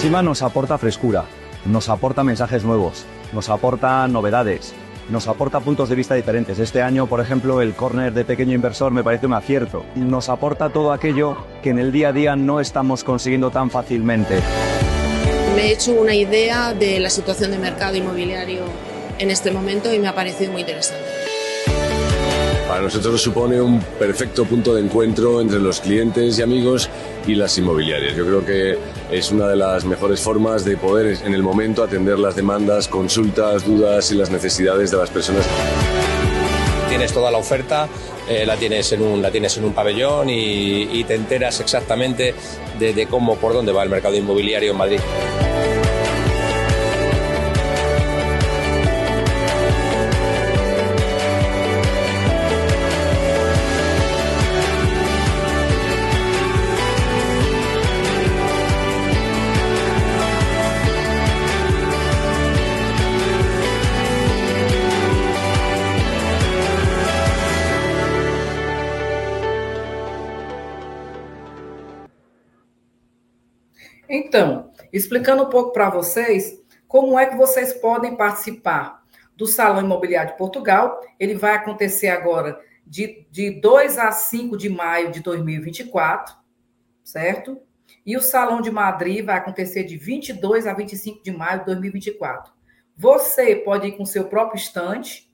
Sima nos aporta frescura, nos aporta mensajes nuevos, nos aporta novedades, nos aporta puntos de vista diferentes. Este año, por ejemplo, el corner de pequeño inversor me parece un acierto. Nos aporta todo aquello que en el día a día no estamos consiguiendo tan fácilmente. Me he hecho una idea de la situación de mercado inmobiliario en este momento y me ha parecido muy interesante. Para nosotros supone un perfecto punto de encuentro entre los clientes y amigos y las inmobiliarias. Yo creo que es una de las mejores formas de poder en el momento atender las demandas, consultas, dudas y las necesidades de las personas. Tienes toda la oferta, eh, la, tienes en un, la tienes en un pabellón y, te enteras exactamente de, de cómo, por dónde va el mercado inmobiliario en Madrid. Explicando um pouco para vocês como é que vocês podem participar do Salão Imobiliário de Portugal. Ele vai acontecer agora de, de 2 a 5 de maio de 2024, certo? E o Salão de Madrid vai acontecer de 22 a 25 de maio de 2024. Você pode ir com seu próprio estante,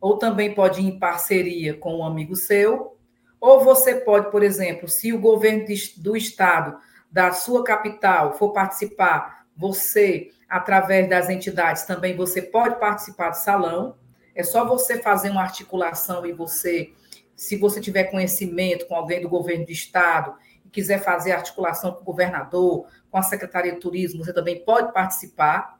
ou também pode ir em parceria com um amigo seu, ou você pode, por exemplo, se o governo do estado da sua capital for participar, você, através das entidades, também você pode participar do salão. É só você fazer uma articulação e você, se você tiver conhecimento com alguém do governo do estado e quiser fazer articulação com o governador, com a Secretaria de Turismo, você também pode participar.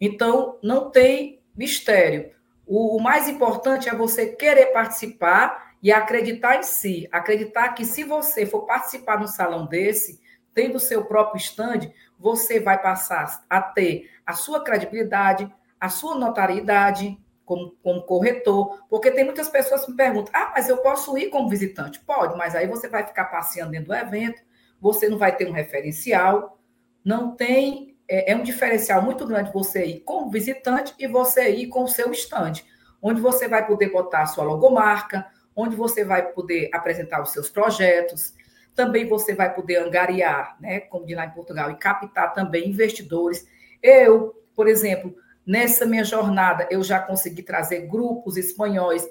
Então, não tem mistério. O, o mais importante é você querer participar e acreditar em si, acreditar que se você for participar no salão desse, tendo o seu próprio stand, você vai passar a ter a sua credibilidade, a sua notariedade como, como corretor, porque tem muitas pessoas que me perguntam: ah, mas eu posso ir como visitante? Pode, mas aí você vai ficar passeando dentro do evento, você não vai ter um referencial, não tem. É, é um diferencial muito grande você ir como visitante e você ir com o seu estande, onde você vai poder botar a sua logomarca, onde você vai poder apresentar os seus projetos, também você vai poder angariar, né, como de lá em Portugal, e captar também investidores. Eu, por exemplo, nessa minha jornada, eu já consegui trazer grupos espanhóis.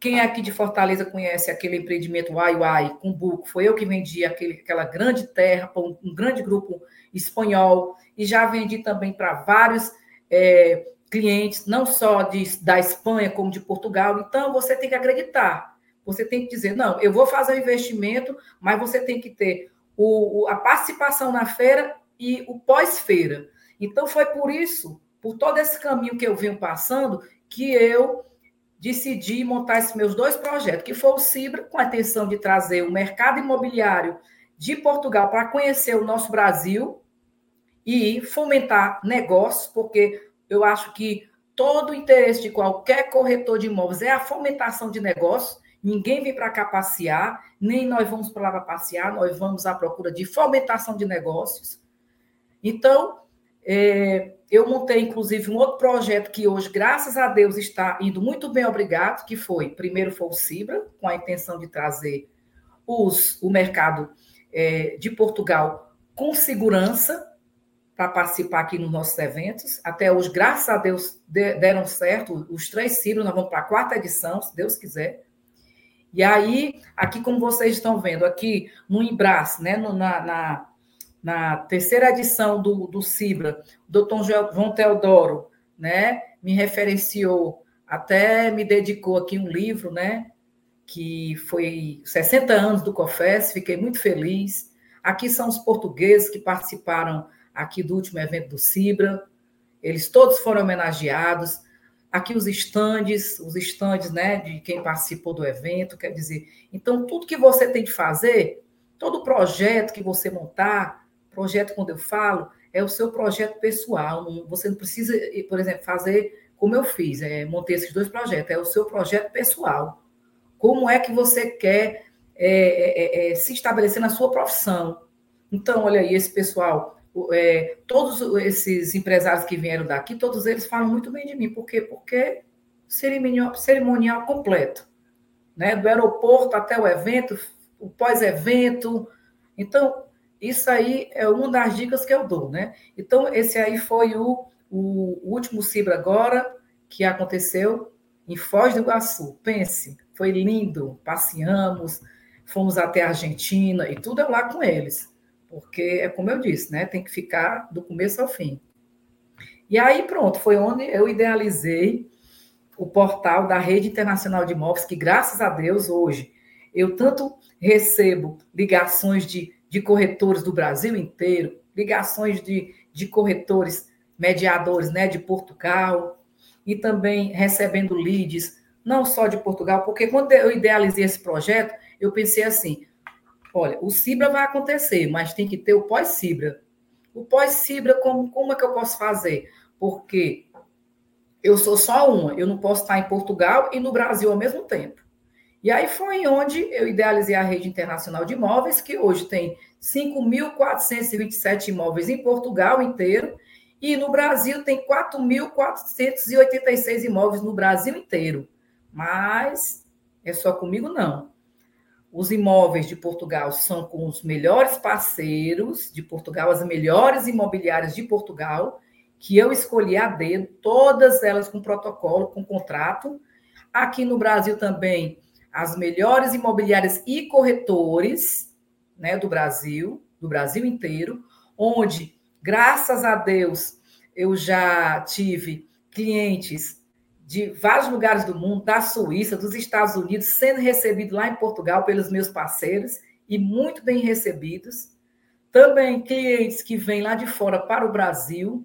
Quem aqui de Fortaleza conhece aquele empreendimento Uai Uai, com buco? Foi eu que vendi aquele, aquela grande terra para um, um, grande grupo espanhol. E já vendi também para vários é, clientes, não só de, da Espanha, como de Portugal. Então, você tem que acreditar. Você tem que dizer, não, eu vou fazer o investimento, mas você tem que ter o, a participação na feira e o pós-feira. Então, foi por isso, por todo esse caminho que eu venho passando, que eu decidi montar esses meus dois projetos, que foi o Cibra, com a intenção de trazer o mercado imobiliário de Portugal para conhecer o nosso Brasil e fomentar negócios, porque eu acho que todo o interesse de qualquer corretor de imóveis é a fomentação de negócios. Ninguém vem para cá passear, nem nós vamos para lá passear, nós vamos à procura de fomentação de negócios. Então, é, eu montei, inclusive, um outro projeto que hoje, graças a Deus, está indo muito bem, obrigado, que foi, primeiro foi o Cibra, com a intenção de trazer os, o mercado é, de Portugal com segurança para participar aqui nos nossos eventos. Até hoje, graças a Deus, deram certo os três Cibras, nós vamos para a quarta edição, se Deus quiser. E aí, aqui como vocês estão vendo, aqui no Embras, né, no, na, na, na, terceira edição do, do Cibra, o doutor João Teodoro, né, me referenciou, até me dedicou aqui um livro, né, que foi 60 anos do COFES, fiquei muito feliz. Aqui são os portugueses que participaram aqui do último evento do Cibra, eles todos foram homenageados aqui os estandes, os estandes né, de quem participou do evento, quer dizer, então tudo que você tem de fazer, todo projeto que você montar, projeto quando eu falo, é o seu projeto pessoal, você não precisa, por exemplo, fazer como eu fiz, é, montei esses dois projetos, é o seu projeto pessoal. Como é que você quer é, é, é se estabelecer na sua profissão? Então, olha aí, esse pessoal é, todos esses empresários que vieram daqui, todos eles falam muito bem de mim. Por quê? Porque cerimonial, cerimonial completo. Né? Do aeroporto até o evento, o pós-evento. Então, isso aí é uma das dicas que eu dou. Né? Então, esse aí foi o, o último Cibra agora, que aconteceu em Foz do Iguaçu. Pense, foi lindo. Passeamos, fomos até a Argentina e tudo é lá com eles porque é como eu disse, né? Tem que ficar do começo ao fim. E aí, pronto, foi onde eu idealizei o portal da Rede Internacional de Imóveis, que graças a Deus hoje eu tanto recebo ligações de, de corretores do Brasil inteiro, ligações de, de corretores mediadores né, de Portugal, e também recebendo leads, não só de Portugal, porque quando eu idealizei esse projeto, eu pensei assim: Olha, o Cibra vai acontecer, mas tem que ter o pós-Cibra. O pós-Cibra, como, como é que eu posso fazer? Porque eu sou só uma, eu não posso estar em Portugal e no Brasil ao mesmo tempo. E aí foi onde eu idealizei a rede internacional de imóveis, que hoje tem 5.427 imóveis em Portugal inteiro, e no Brasil tem 4.486 imóveis no Brasil inteiro. Mas é só comigo, não. Os imóveis de Portugal são com os melhores parceiros de Portugal, as melhores imobiliárias de Portugal, que eu escolhi a dedo, todas elas com protocolo, com contrato. Aqui no Brasil também, as melhores imobiliárias e corretores né, do Brasil, do Brasil inteiro, onde, graças a Deus, eu já tive clientes de vários lugares do mundo, da Suíça, dos Estados Unidos, sendo recebido lá em Portugal pelos meus parceiros e muito bem recebidos. Também clientes que vêm lá de fora para o Brasil,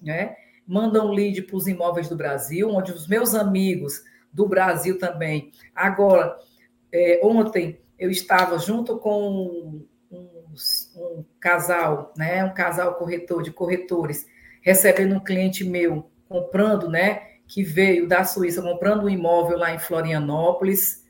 né? mandam lead para os imóveis do Brasil, onde os meus amigos do Brasil também. Agora, é, ontem eu estava junto com um, um casal, né? um casal corretor de corretores, recebendo um cliente meu comprando, né? Que veio da Suíça comprando um imóvel lá em Florianópolis,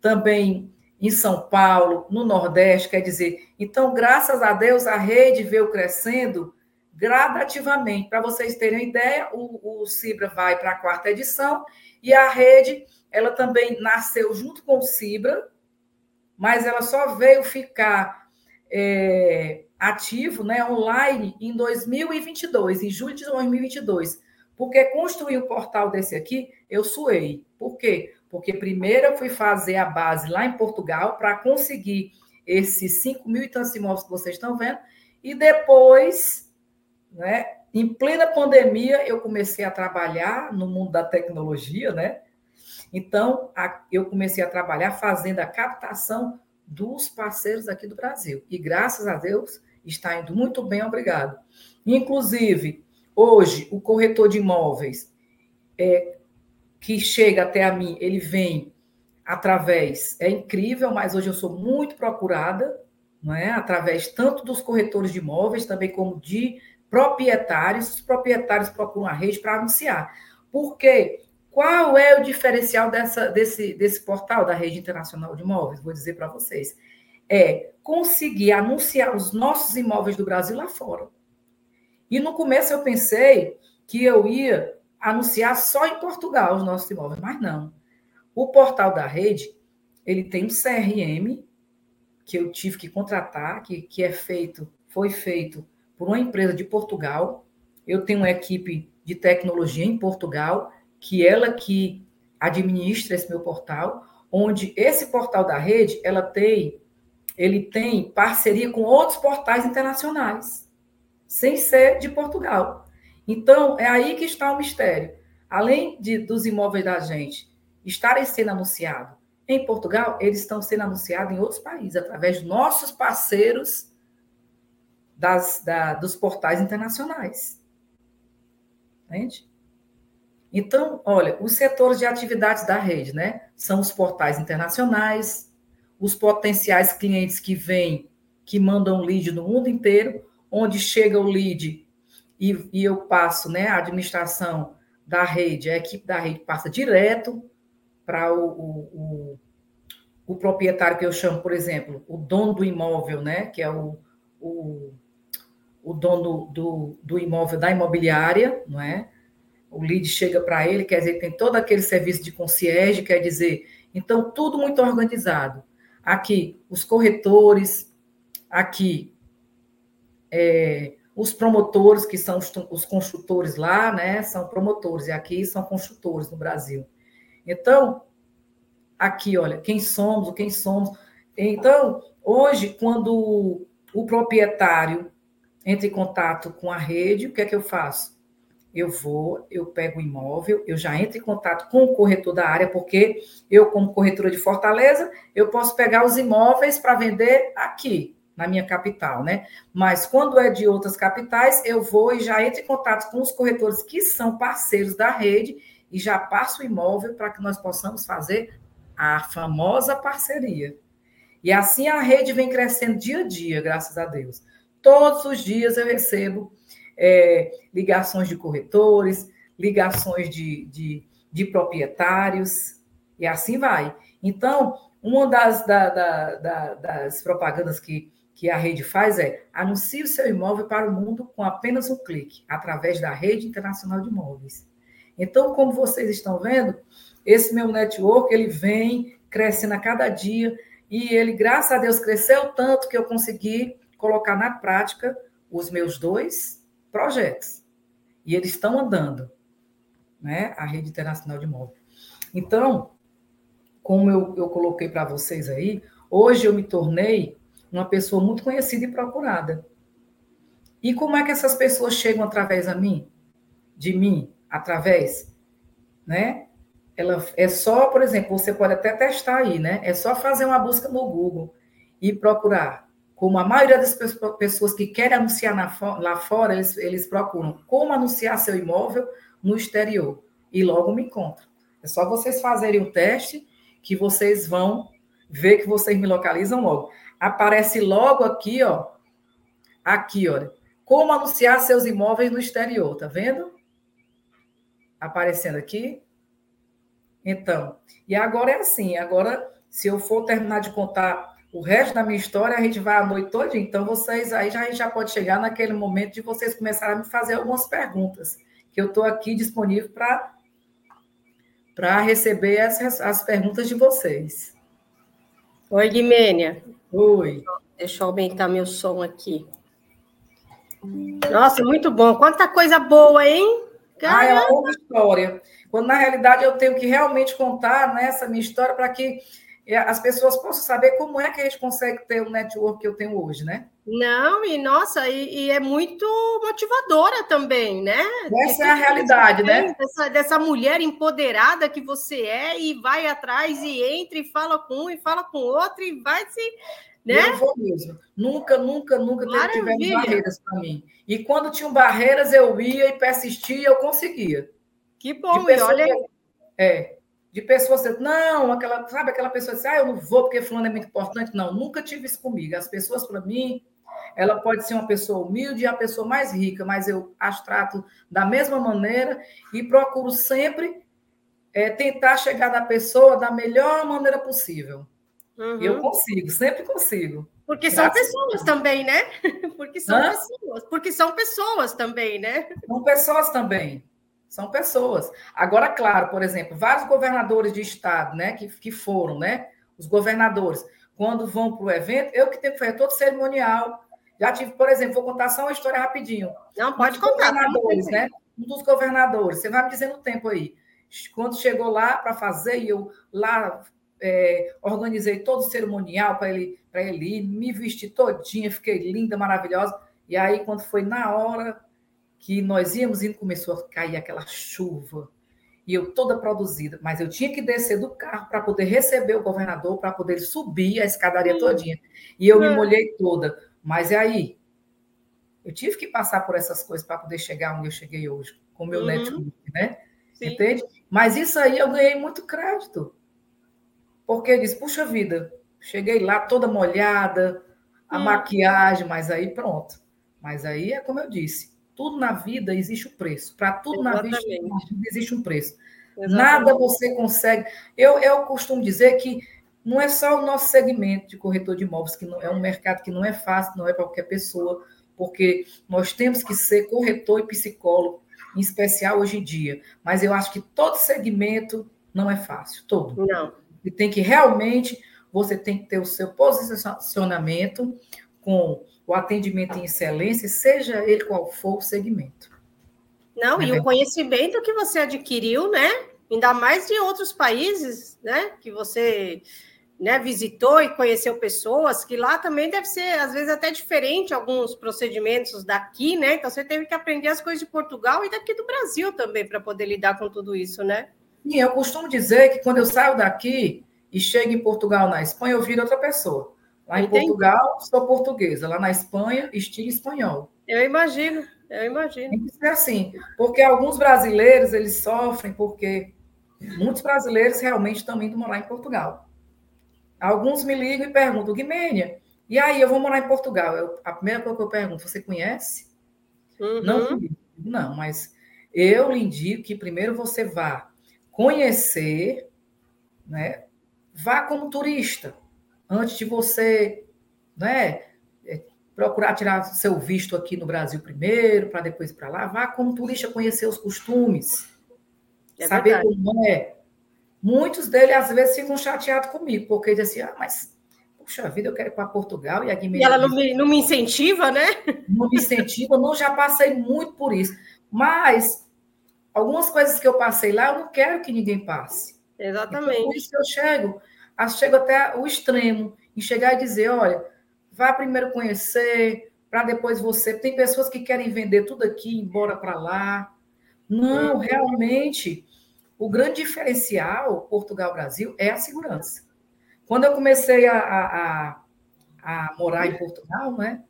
também em São Paulo, no Nordeste, quer dizer, então, graças a Deus, a rede veio crescendo gradativamente. Para vocês terem ideia, o, o Cibra vai para a quarta edição e a rede, ela também nasceu junto com o Cibra, mas ela só veio ficar é, ativo, né, online, em 2022, em julho de 2022. Porque construir um portal desse aqui, eu suei. Por quê? Porque primeiro eu fui fazer a base lá em Portugal para conseguir esses 5 mil e tantos imóveis que vocês estão vendo, e depois, né, em plena pandemia, eu comecei a trabalhar no mundo da tecnologia, né? Então, a, eu comecei a trabalhar fazendo a captação dos parceiros aqui do Brasil. E graças a Deus está indo muito bem, obrigado. Inclusive, hoje, o corretor de imóveis é, que chega até a mim, ele vem através, é incrível, mas hoje eu sou muito procurada, não é? Através tanto dos corretores de imóveis, também como de proprietários. Os proprietários procuram a rede para anunciar. Por quê? Qual é o diferencial dessa, desse, desse portal da Rede Internacional de Imóveis? Vou dizer para vocês. É conseguir anunciar os nossos imóveis do Brasil lá fora. E no começo eu pensei que eu ia anunciar só em Portugal os nossos imóveis, mas não. O portal da rede, ele tem um CRM que eu tive que contratar, que, que é feito, foi feito por uma empresa de Portugal. Eu tenho uma equipe de tecnologia em Portugal que ela que administra esse meu portal, onde esse portal da rede, ela tem, ele tem parceria com outros portais internacionais, sem ser de Portugal. Então, é aí que está o mistério. Além de, dos imóveis da gente estarem sendo anunciados em Portugal, eles estão sendo anunciados em outros países, através de nossos parceiros das, da, dos portais internacionais. Entende? Então, olha, os setores de atividades da rede, né? São os portais internacionais, os potenciais clientes que vêm, que mandam lead no mundo inteiro, onde chega o lead e, e eu passo, né? A administração da rede, a equipe da rede passa direto para o, o, o, o, proprietário que eu chamo, por exemplo, o dono do imóvel, né? Que é o, o, o dono do, do imóvel da imobiliária, não é? o lead chega para ele, quer dizer, tem todo aquele serviço de concierge, quer dizer, então tudo muito organizado. Aqui, os corretores, aqui, é, os promotores, que são os, os, construtores lá, né, são promotores, e aqui são construtores no Brasil. Então, aqui, olha, quem somos, quem somos. Então, hoje, quando o proprietário entra em contato com a rede, o que é que eu faço? eu vou, eu pego o imóvel, eu já entro em contato com o corretor da área, porque eu, como corretora de Fortaleza, eu posso pegar os imóveis para vender aqui, na minha capital, né? Mas quando é de outras capitais, eu vou e já entro em contato com os corretores que são parceiros da rede e já passo o imóvel para que nós possamos fazer a famosa parceria. E assim a rede vem crescendo dia a dia, graças a Deus. Todos os dias eu recebo é, ligações de corretores, ligações de, de, de, proprietários, e assim vai. Então, uma das, da, da, da, das propagandas que, que a rede faz é anuncie o seu imóvel para o mundo com apenas um clique, através da rede internacional de imóveis. Então, como vocês estão vendo, esse meu network ele vem crescendo a cada dia e ele, graças a Deus, cresceu tanto que eu consegui colocar na prática os meus dois projetos. E eles estão andando, né? A rede internacional de imóveis. Então, como eu, eu coloquei para vocês aí, hoje eu me tornei uma pessoa muito conhecida e procurada. E como é que essas pessoas chegam através a mim? De mim, através, né? Ela é só, por exemplo, você pode até testar aí, né? É só fazer uma busca no Google e procurar como a maioria das pessoas que querem anunciar lá fora, eles, eles procuram como anunciar seu imóvel no exterior. E logo me encontram. É só vocês fazerem o teste que vocês vão ver que vocês me localizam logo. Aparece logo aqui, ó. Aqui, olha. Como anunciar seus imóveis no exterior, tá vendo? aparecendo aqui? Então, e agora é assim, agora, se eu for terminar de contar o resto da minha história, a gente vai a noite toda, então vocês aí já, a gente já pode chegar naquele momento de vocês começarem a me fazer algumas perguntas, que eu estou aqui disponível para para receber as, as perguntas de vocês. Oi, Guimênia. Oi. Deixa eu aumentar meu som aqui. Nossa, muito bom. Quanta coisa boa, hein? Ah, é uma outra história. Quando, na realidade, eu tenho que realmente contar né, essa minha história para que as pessoas possam saber como é que a gente consegue ter o network que eu tenho hoje, né? Não, e nossa, e, e é muito motivadora também, né? Essa é a realidade, né? Dessa, dessa, mulher empoderada que você é e vai atrás e entra e fala com um e fala com outro e vai se. Né? Eu vou mesmo. Nunca, nunca, nunca tiveram barreiras para mim. E quando tinham barreiras, eu ia e persistia, eu conseguia. Que bom, e olha. É, de pessoas, não, aquela, sabe, aquela pessoa diz, ah, eu não vou porque fulano é muito importante. Não, nunca tive isso comigo. As pessoas, para mim, ela pode ser uma pessoa humilde e a pessoa mais rica, mas eu as trato da mesma maneira e procuro sempre é, tentar chegar na pessoa da melhor maneira possível. Uhum. Eu consigo, sempre consigo. Porque são pessoas também, né? Porque são Hã? pessoas. Porque são pessoas também, né? São pessoas também. São pessoas. Agora, claro, por exemplo, vários governadores de estado, né, que, que foram, né, os governadores, quando vão para o evento, eu que tenho que fazer todo cerimonial. Já tive, por exemplo, vou contar só uma história rapidinho. Não, pode um contar. Governadores, né? Um dos governadores, você vai me dizendo o tempo aí. Quando chegou lá para fazer, e eu lá é, organizei todo o cerimonial para ele, ele ir, me vesti todinha, fiquei linda, maravilhosa. E aí, quando foi na hora que nós íamos indo, começou a cair aquela chuva, e eu toda produzida, mas eu tinha que descer do carro para poder receber o governador, para poder subir a escadaria todinha. E eu me molhei toda. Mas é aí, eu tive que passar por essas coisas para poder chegar onde eu cheguei hoje, com o meu uhum. network, né? Sim. Entende? Mas isso aí eu ganhei muito crédito. Porque eu disse, puxa vida, cheguei lá toda molhada, a hum. maquiagem, mas aí pronto. Mas aí é como eu disse, tudo na vida existe o um preço. Para tudo na vida, existe um preço. Exatamente. Nada você consegue. Eu, eu costumo dizer que não é só o nosso segmento de corretor de imóveis, que não, é um mercado que não é fácil, não é para qualquer pessoa, porque nós temos que ser corretor e psicólogo, em especial hoje em dia. Mas eu acho que todo segmento não é fácil, todo. Não. E tem que realmente, você tem que ter o seu posicionamento com o atendimento em excelência, seja ele qual for o segmento. Não, é e o conhecimento que você adquiriu, né? Ainda mais de outros países, né? Que você né, visitou e conheceu pessoas, que lá também deve ser, às vezes, até diferente alguns procedimentos daqui, né? Então você teve que aprender as coisas de Portugal e daqui do Brasil também para poder lidar com tudo isso, né? Sim, eu costumo dizer que quando eu saio daqui e chego em Portugal, na Espanha, eu viro outra pessoa. Lá em Portugal, sou portuguesa. Lá na Espanha, estilo espanhol. Eu imagino, eu imagino. Tem que ser assim, porque alguns brasileiros, eles sofrem porque muitos brasileiros realmente estão indo morar em Portugal. Alguns me ligam e perguntam, Guimênia, e aí, eu vou morar em Portugal. Eu, a primeira coisa que eu pergunto, você conhece? Uhum. Não, não, mas eu lhe indico que primeiro você vá conhecer, né? Vá como turista antes de você né, é, procurar tirar seu visto aqui no Brasil primeiro, para depois ir para lá, vá como turista conhecer os costumes, é saber verdade. como é. Muitos deles, às vezes, ficam chateados comigo, porque dizem assim, ah, mas, puxa vida, eu quero ir para Portugal e aqui me... E ela não me, não me incentiva, né? Não me incentiva, não, já passei muito por isso. Mas, algumas coisas que eu passei lá, eu não quero que ninguém passe. Exatamente. Então, por isso que eu chego chego até o extremo, em chegar e dizer, olha, vá primeiro conhecer, para depois você. Tem pessoas que querem vender tudo aqui ir embora para lá. Não, uhum. realmente, o grande diferencial Portugal-Brasil é a segurança. Quando eu comecei a, a, a, morar em Portugal, né?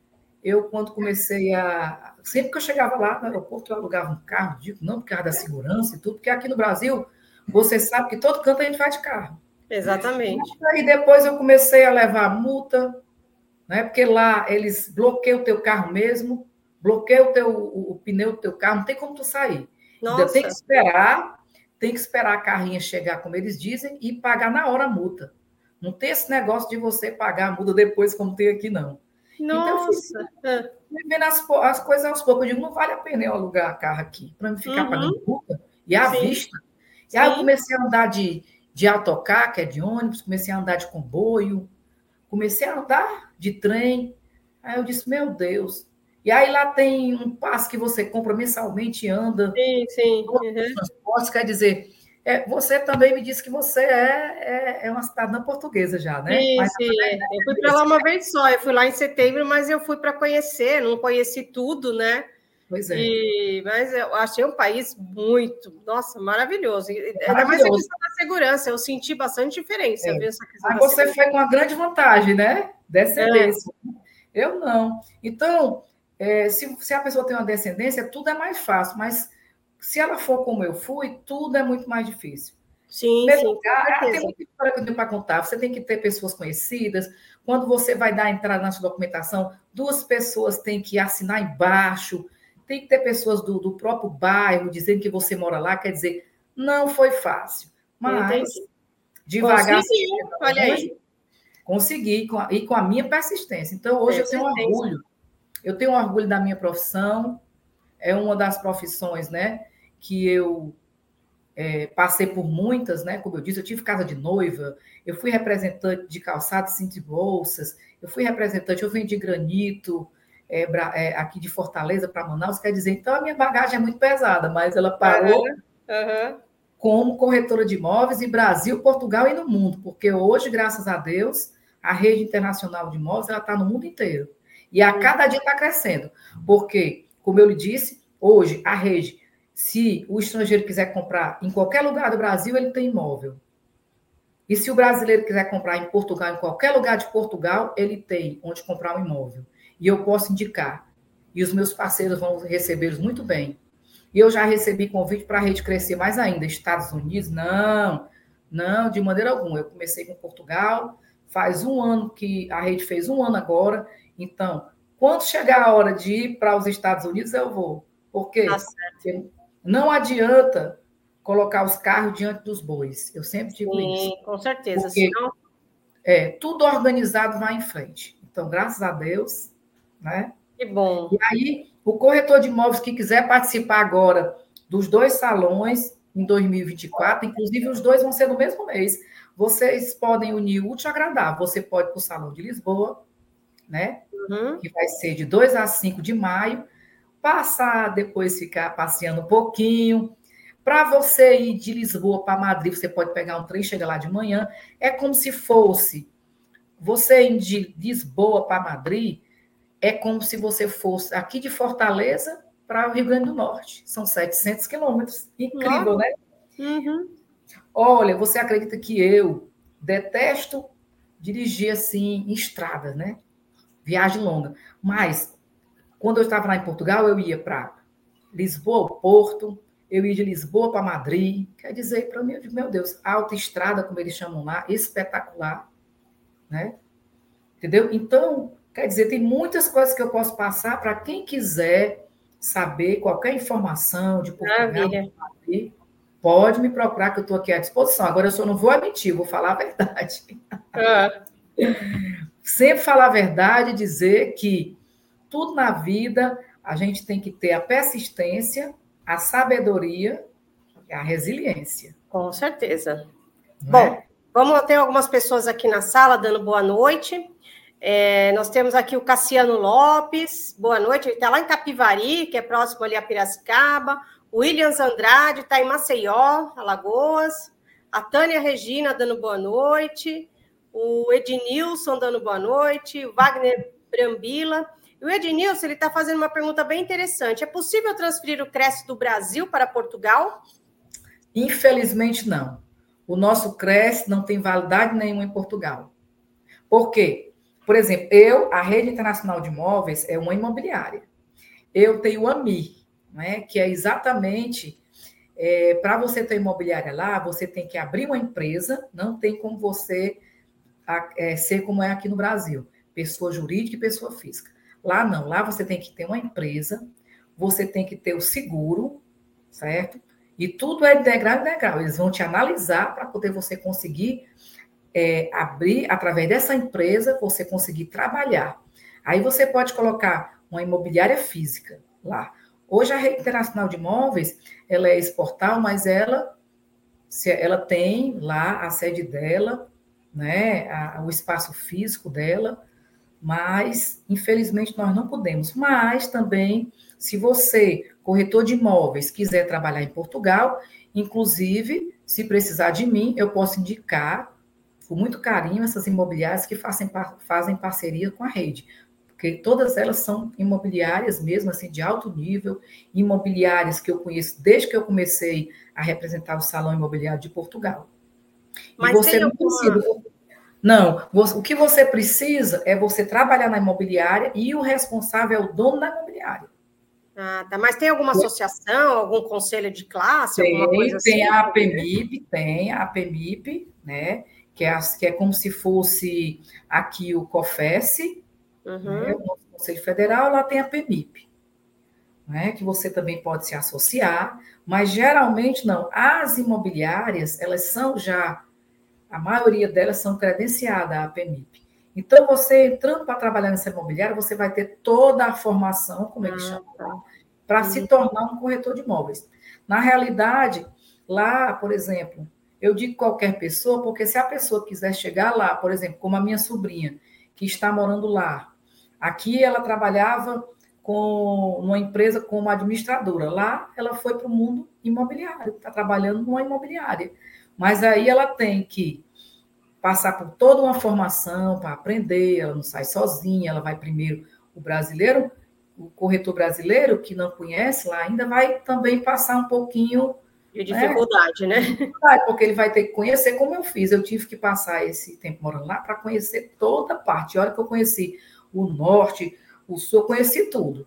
Eu, quando comecei a. Sempre que eu chegava lá no aeroporto, eu alugava um carro, digo, não por causa da segurança e tudo, porque aqui no Brasil, você sabe que todo canto a gente vai de carro. Exatamente. Aí depois eu comecei a levar multa, né? Porque lá eles bloqueiam o teu carro mesmo, bloqueiam o, teu, o, o pneu do teu carro, não tem como tu sair. Nossa. Tem que esperar, tem que esperar a carrinha chegar, como eles dizem, e pagar na hora a multa. Não tem esse negócio de você pagar a multa depois, como tem aqui, não. Nossa! Então, vendo as, as, coisas aos poucos. Eu digo, não vale a pena eu alugar carro aqui, para me ficar uhum. pagando multa. E à Sim. vista. E aí eu comecei a andar de, de autocar, que é de ônibus, comecei a andar de comboio, comecei a andar de trem. Aí eu disse, meu Deus. E aí lá tem um passe que você compra mensalmente e anda. Sim, sim. Uhum. quer dizer, é, você também me disse que você é, é, é uma cidadã portuguesa já, né? Sim, mas, sim. É, eu fui para lá uma vez só, eu fui lá em setembro, mas eu fui para conhecer, não conheci tudo, né? Pois é. E, mas eu achei um país muito, nossa, maravilhoso. Ainda mais a questão da segurança, eu senti bastante diferença. É. Você foi com uma grande vantagem, né? Descendência. É. Eu não. Então, é, se, se a pessoa tem uma descendência, tudo é mais fácil, mas se ela for como eu fui, tudo é muito mais difícil. Sim, sim. Lugar, tem muita história para contar. Você tem que ter pessoas conhecidas. Quando você vai dar entrada na sua documentação, duas pessoas têm que assinar embaixo. Tem que ter pessoas do, do próprio bairro dizendo que você mora lá. Quer dizer, não foi fácil. Mas, Entendi. devagar. Consegui, olha aí. Consegui, com a, e com a minha persistência. Então, hoje eu tenho orgulho. Eu tenho orgulho da minha profissão. É uma das profissões, né? Que eu é, passei por muitas, né? Como eu disse, eu tive casa de noiva, eu fui representante de calçados, cinto e bolsas, eu fui representante, eu vendi granito é, é, aqui de Fortaleza para Manaus, quer dizer, então a minha bagagem é muito pesada, mas ela parou uhum. Uhum. como corretora de imóveis em Brasil, Portugal e no mundo, porque hoje, graças a Deus, a rede internacional de imóveis está no mundo inteiro. E a cada dia está crescendo, porque, como eu lhe disse, hoje a rede se o estrangeiro quiser comprar em qualquer lugar do Brasil, ele tem imóvel. E se o brasileiro quiser comprar em Portugal, em qualquer lugar de Portugal, ele tem onde comprar um imóvel. E eu posso indicar. E os meus parceiros vão recebê-los muito bem. E eu já recebi convite para a rede crescer mais ainda. Estados Unidos, não, não, de maneira alguma. Eu comecei com Portugal, faz um ano que a rede fez um ano agora. Então, quando chegar a hora de ir para os Estados Unidos, eu vou. Porque tá não adianta colocar os carros diante dos bois. Eu sempre digo Sim, isso. Com certeza. Porque, senão... é, tudo organizado vai em frente. Então, graças a Deus, né? Que bom. E aí, o corretor de imóveis que quiser participar agora dos dois salões em 2024, inclusive os dois vão ser no mesmo mês. Vocês podem unir o útil agradável. Você pode ir para o Salão de Lisboa, né? Uhum. Que vai ser de 2 a 5 de maio passar, depois ficar passeando um pouquinho. Para você ir de Lisboa para Madrid, você pode pegar um trem, chega lá de manhã. É como se fosse você ir de Lisboa para Madrid, é como se você fosse aqui de Fortaleza para o Rio Grande do Norte. São 700 quilômetros. Incrível, Nossa. né? Uhum. Olha, você acredita que eu detesto dirigir assim em estrada, né? Viagem longa. Mas quando eu estava lá em Portugal, eu ia para Lisboa, Porto, eu ia de Lisboa para Madrid. Quer dizer, para mim, meu Deus, autoestrada, como eles chamam lá, espetacular. Né? Entendeu? Então, quer dizer, tem muitas coisas que eu posso passar para quem quiser saber qualquer informação de Portugal, Madrid, pode me procurar, que eu estou aqui à disposição. Agora, eu só não vou mentir, vou falar a verdade. Ah. Sempre falar a verdade e dizer que tudo na vida a gente tem que ter a persistência, a sabedoria e a resiliência. Com certeza. Bom, é? vamos ter algumas pessoas aqui na sala dando boa noite. É, nós temos aqui o Cassiano Lopes, boa noite, ele está lá em Capivari, que é próximo ali a Piracicaba. O Williams Andrade está em Maceió, Alagoas. A Tânia Regina dando boa noite. O Ednilson dando boa noite. O Wagner Brambila. E o Ednilson está fazendo uma pergunta bem interessante. É possível transferir o Cresce do Brasil para Portugal? Infelizmente, não. O nosso Cresce não tem validade nenhuma em Portugal. Por quê? Por exemplo, eu, a Rede Internacional de Imóveis é uma imobiliária. Eu tenho a MI, né, que é exatamente é, para você ter imobiliária lá, você tem que abrir uma empresa, não tem como você é, ser como é aqui no Brasil, pessoa jurídica e pessoa física. Lá não, lá você tem que ter uma empresa, você tem que ter o seguro, certo? E tudo é de degrau em degrau. Eles vão te analisar para poder você conseguir é, abrir, através dessa empresa, você conseguir trabalhar. Aí você pode colocar uma imobiliária física lá. Hoje a rede internacional de imóveis, ela é exportal, mas ela, se ela tem lá a sede dela, né, a, o espaço físico dela, mas infelizmente nós não podemos. Mas também, se você, corretor de imóveis, quiser trabalhar em Portugal, inclusive, se precisar de mim, eu posso indicar com muito carinho essas imobiliárias que fazem, fazem parceria com a rede porque todas elas são imobiliárias mesmo assim de alto nível, imobiliárias que eu conheço desde que eu comecei a representar o Salão Imobiliário de Portugal. Mas e você não alguma... precisa. Não, o que você precisa é você trabalhar na imobiliária e o responsável é o dono da imobiliária. Ah, tá. Mas tem alguma associação, algum conselho de classe, tem, alguma coisa assim? Tem a APMIP, tem a APMIP, né? Que é, que é como se fosse aqui o COFES, Uhum. Né? O Conselho Federal, lá tem a PEMIP, né? que você também pode se associar, mas geralmente não. As imobiliárias, elas são já, a maioria delas são credenciadas à PEMIP. Então, você entrando para trabalhar nessa imobiliária, você vai ter toda a formação, como eles ah, chamam, para se uhum. tornar um corretor de imóveis. Na realidade, lá, por exemplo, eu digo qualquer pessoa, porque se a pessoa quiser chegar lá, por exemplo, como a minha sobrinha, que está morando lá, Aqui ela trabalhava com uma empresa como administradora. Lá ela foi para o mundo imobiliário, está trabalhando numa imobiliária. Mas aí ela tem que passar por toda uma formação para aprender, ela não sai sozinha, ela vai primeiro o brasileiro, o corretor brasileiro que não conhece lá ainda vai também passar um pouquinho de dificuldade, né? né? Porque ele vai ter que conhecer como eu fiz. Eu tive que passar esse tempo morando lá para conhecer toda a parte. Olha que eu conheci o norte, o sul, eu conheci tudo.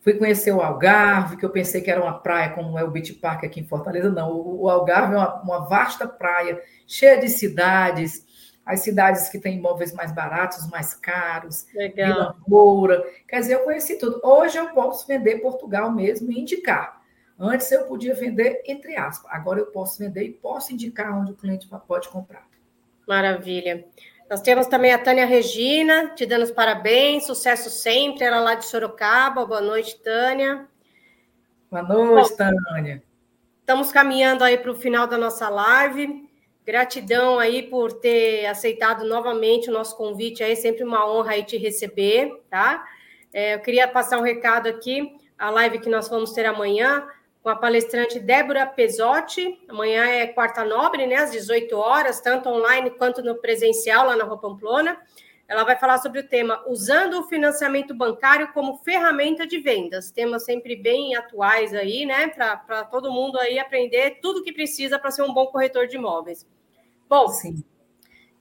Fui conhecer o Algarve, que eu pensei que era uma praia, como é o Beach Park aqui em Fortaleza. Não, o Algarve é uma, uma vasta praia, cheia de cidades, as cidades que têm imóveis mais baratos, mais caros, Legal. Vila Moura. Quer dizer, eu conheci tudo. Hoje eu posso vender Portugal mesmo e indicar. Antes eu podia vender entre aspas. Agora eu posso vender e posso indicar onde o cliente pode comprar. Maravilha. Nós temos também a Tânia Regina, te dando os parabéns, sucesso sempre, ela lá de Sorocaba. Boa noite, Tânia. Boa noite, Bom, Tânia. Estamos caminhando aí para o final da nossa live. Gratidão aí por ter aceitado novamente o nosso convite aí, sempre uma honra aí te receber, tá? É, eu queria passar um recado aqui, a live que nós vamos ter amanhã, com a palestrante Débora Pesotti. Amanhã é quarta nobre, né, às 18 horas, tanto online quanto no presencial lá na Rua Pamplona. Ela vai falar sobre o tema usando o financiamento bancário como ferramenta de vendas. Temas sempre bem atuais aí, né, para todo mundo aí aprender tudo que precisa para ser um bom corretor de imóveis. Bom, Sim.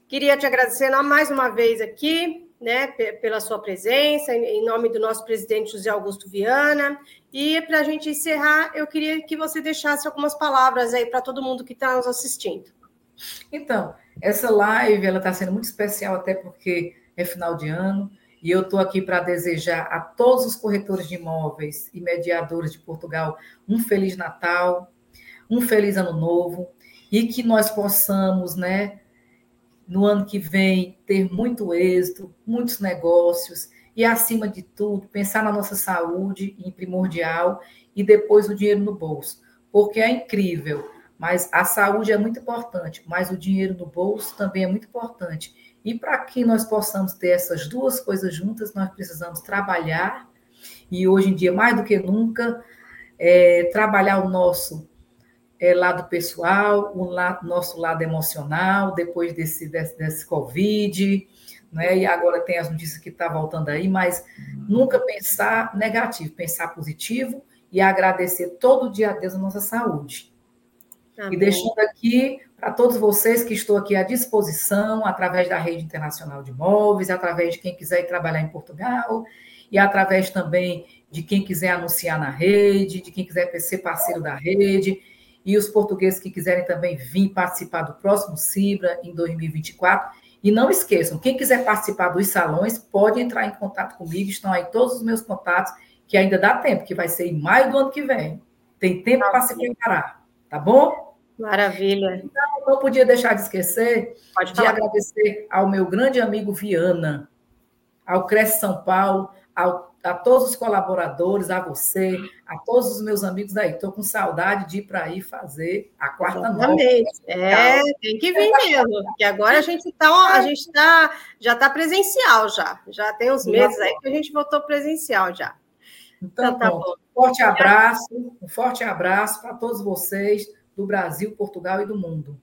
queria te agradecer mais uma vez aqui né, pela sua presença, em nome do nosso presidente José Augusto Viana. E para a gente encerrar, eu queria que você deixasse algumas palavras aí para todo mundo que está nos assistindo. Então, essa live ela está sendo muito especial até porque é final de ano e eu estou aqui para desejar a todos os corretores de imóveis e mediadores de Portugal um feliz Natal, um feliz Ano Novo e que nós possamos, né, no ano que vem ter muito êxito, muitos negócios e, acima de tudo, pensar na nossa saúde em primordial e depois o dinheiro no bolso. Porque é incrível, mas a saúde é muito importante, mas o dinheiro no bolso também é muito importante. E para que nós possamos ter essas duas coisas juntas, nós precisamos trabalhar, e hoje em dia, mais do que nunca, é, trabalhar o nosso é, lado pessoal, o nosso lado emocional, depois desse, desse, desse Covid, né? e agora tem as notícias que estão tá voltando aí, mas nunca pensar negativo, pensar positivo e agradecer todo dia a Deus a nossa saúde. Amém. E deixando aqui para todos vocês que estou aqui à disposição, através da Rede Internacional de Imóveis, através de quem quiser ir trabalhar em Portugal, e através também de quem quiser anunciar na rede, de quem quiser ser parceiro da rede, e os portugueses que quiserem também vir participar do próximo Cibra em 2024. E não esqueçam, quem quiser participar dos salões, pode entrar em contato comigo, estão aí todos os meus contatos, que ainda dá tempo, que vai ser em maio do ano que vem. Tem tempo para se preparar, tá bom? Maravilha. Então, não podia deixar de esquecer Pode de agradecer ao meu grande amigo Viana, ao Cresce São Paulo, ao a todos os colaboradores, a você, a todos os meus amigos daí. Estou com saudade de ir para aí fazer a quarta noite. É, tem que vir mesmo, porque agora a gente está, a gente tá, já está presencial já. Já tem uns meses aí que a gente voltou presencial já. Então, então tá bom. Um forte abraço, um forte abraço para todos vocês do Brasil, Portugal e do mundo.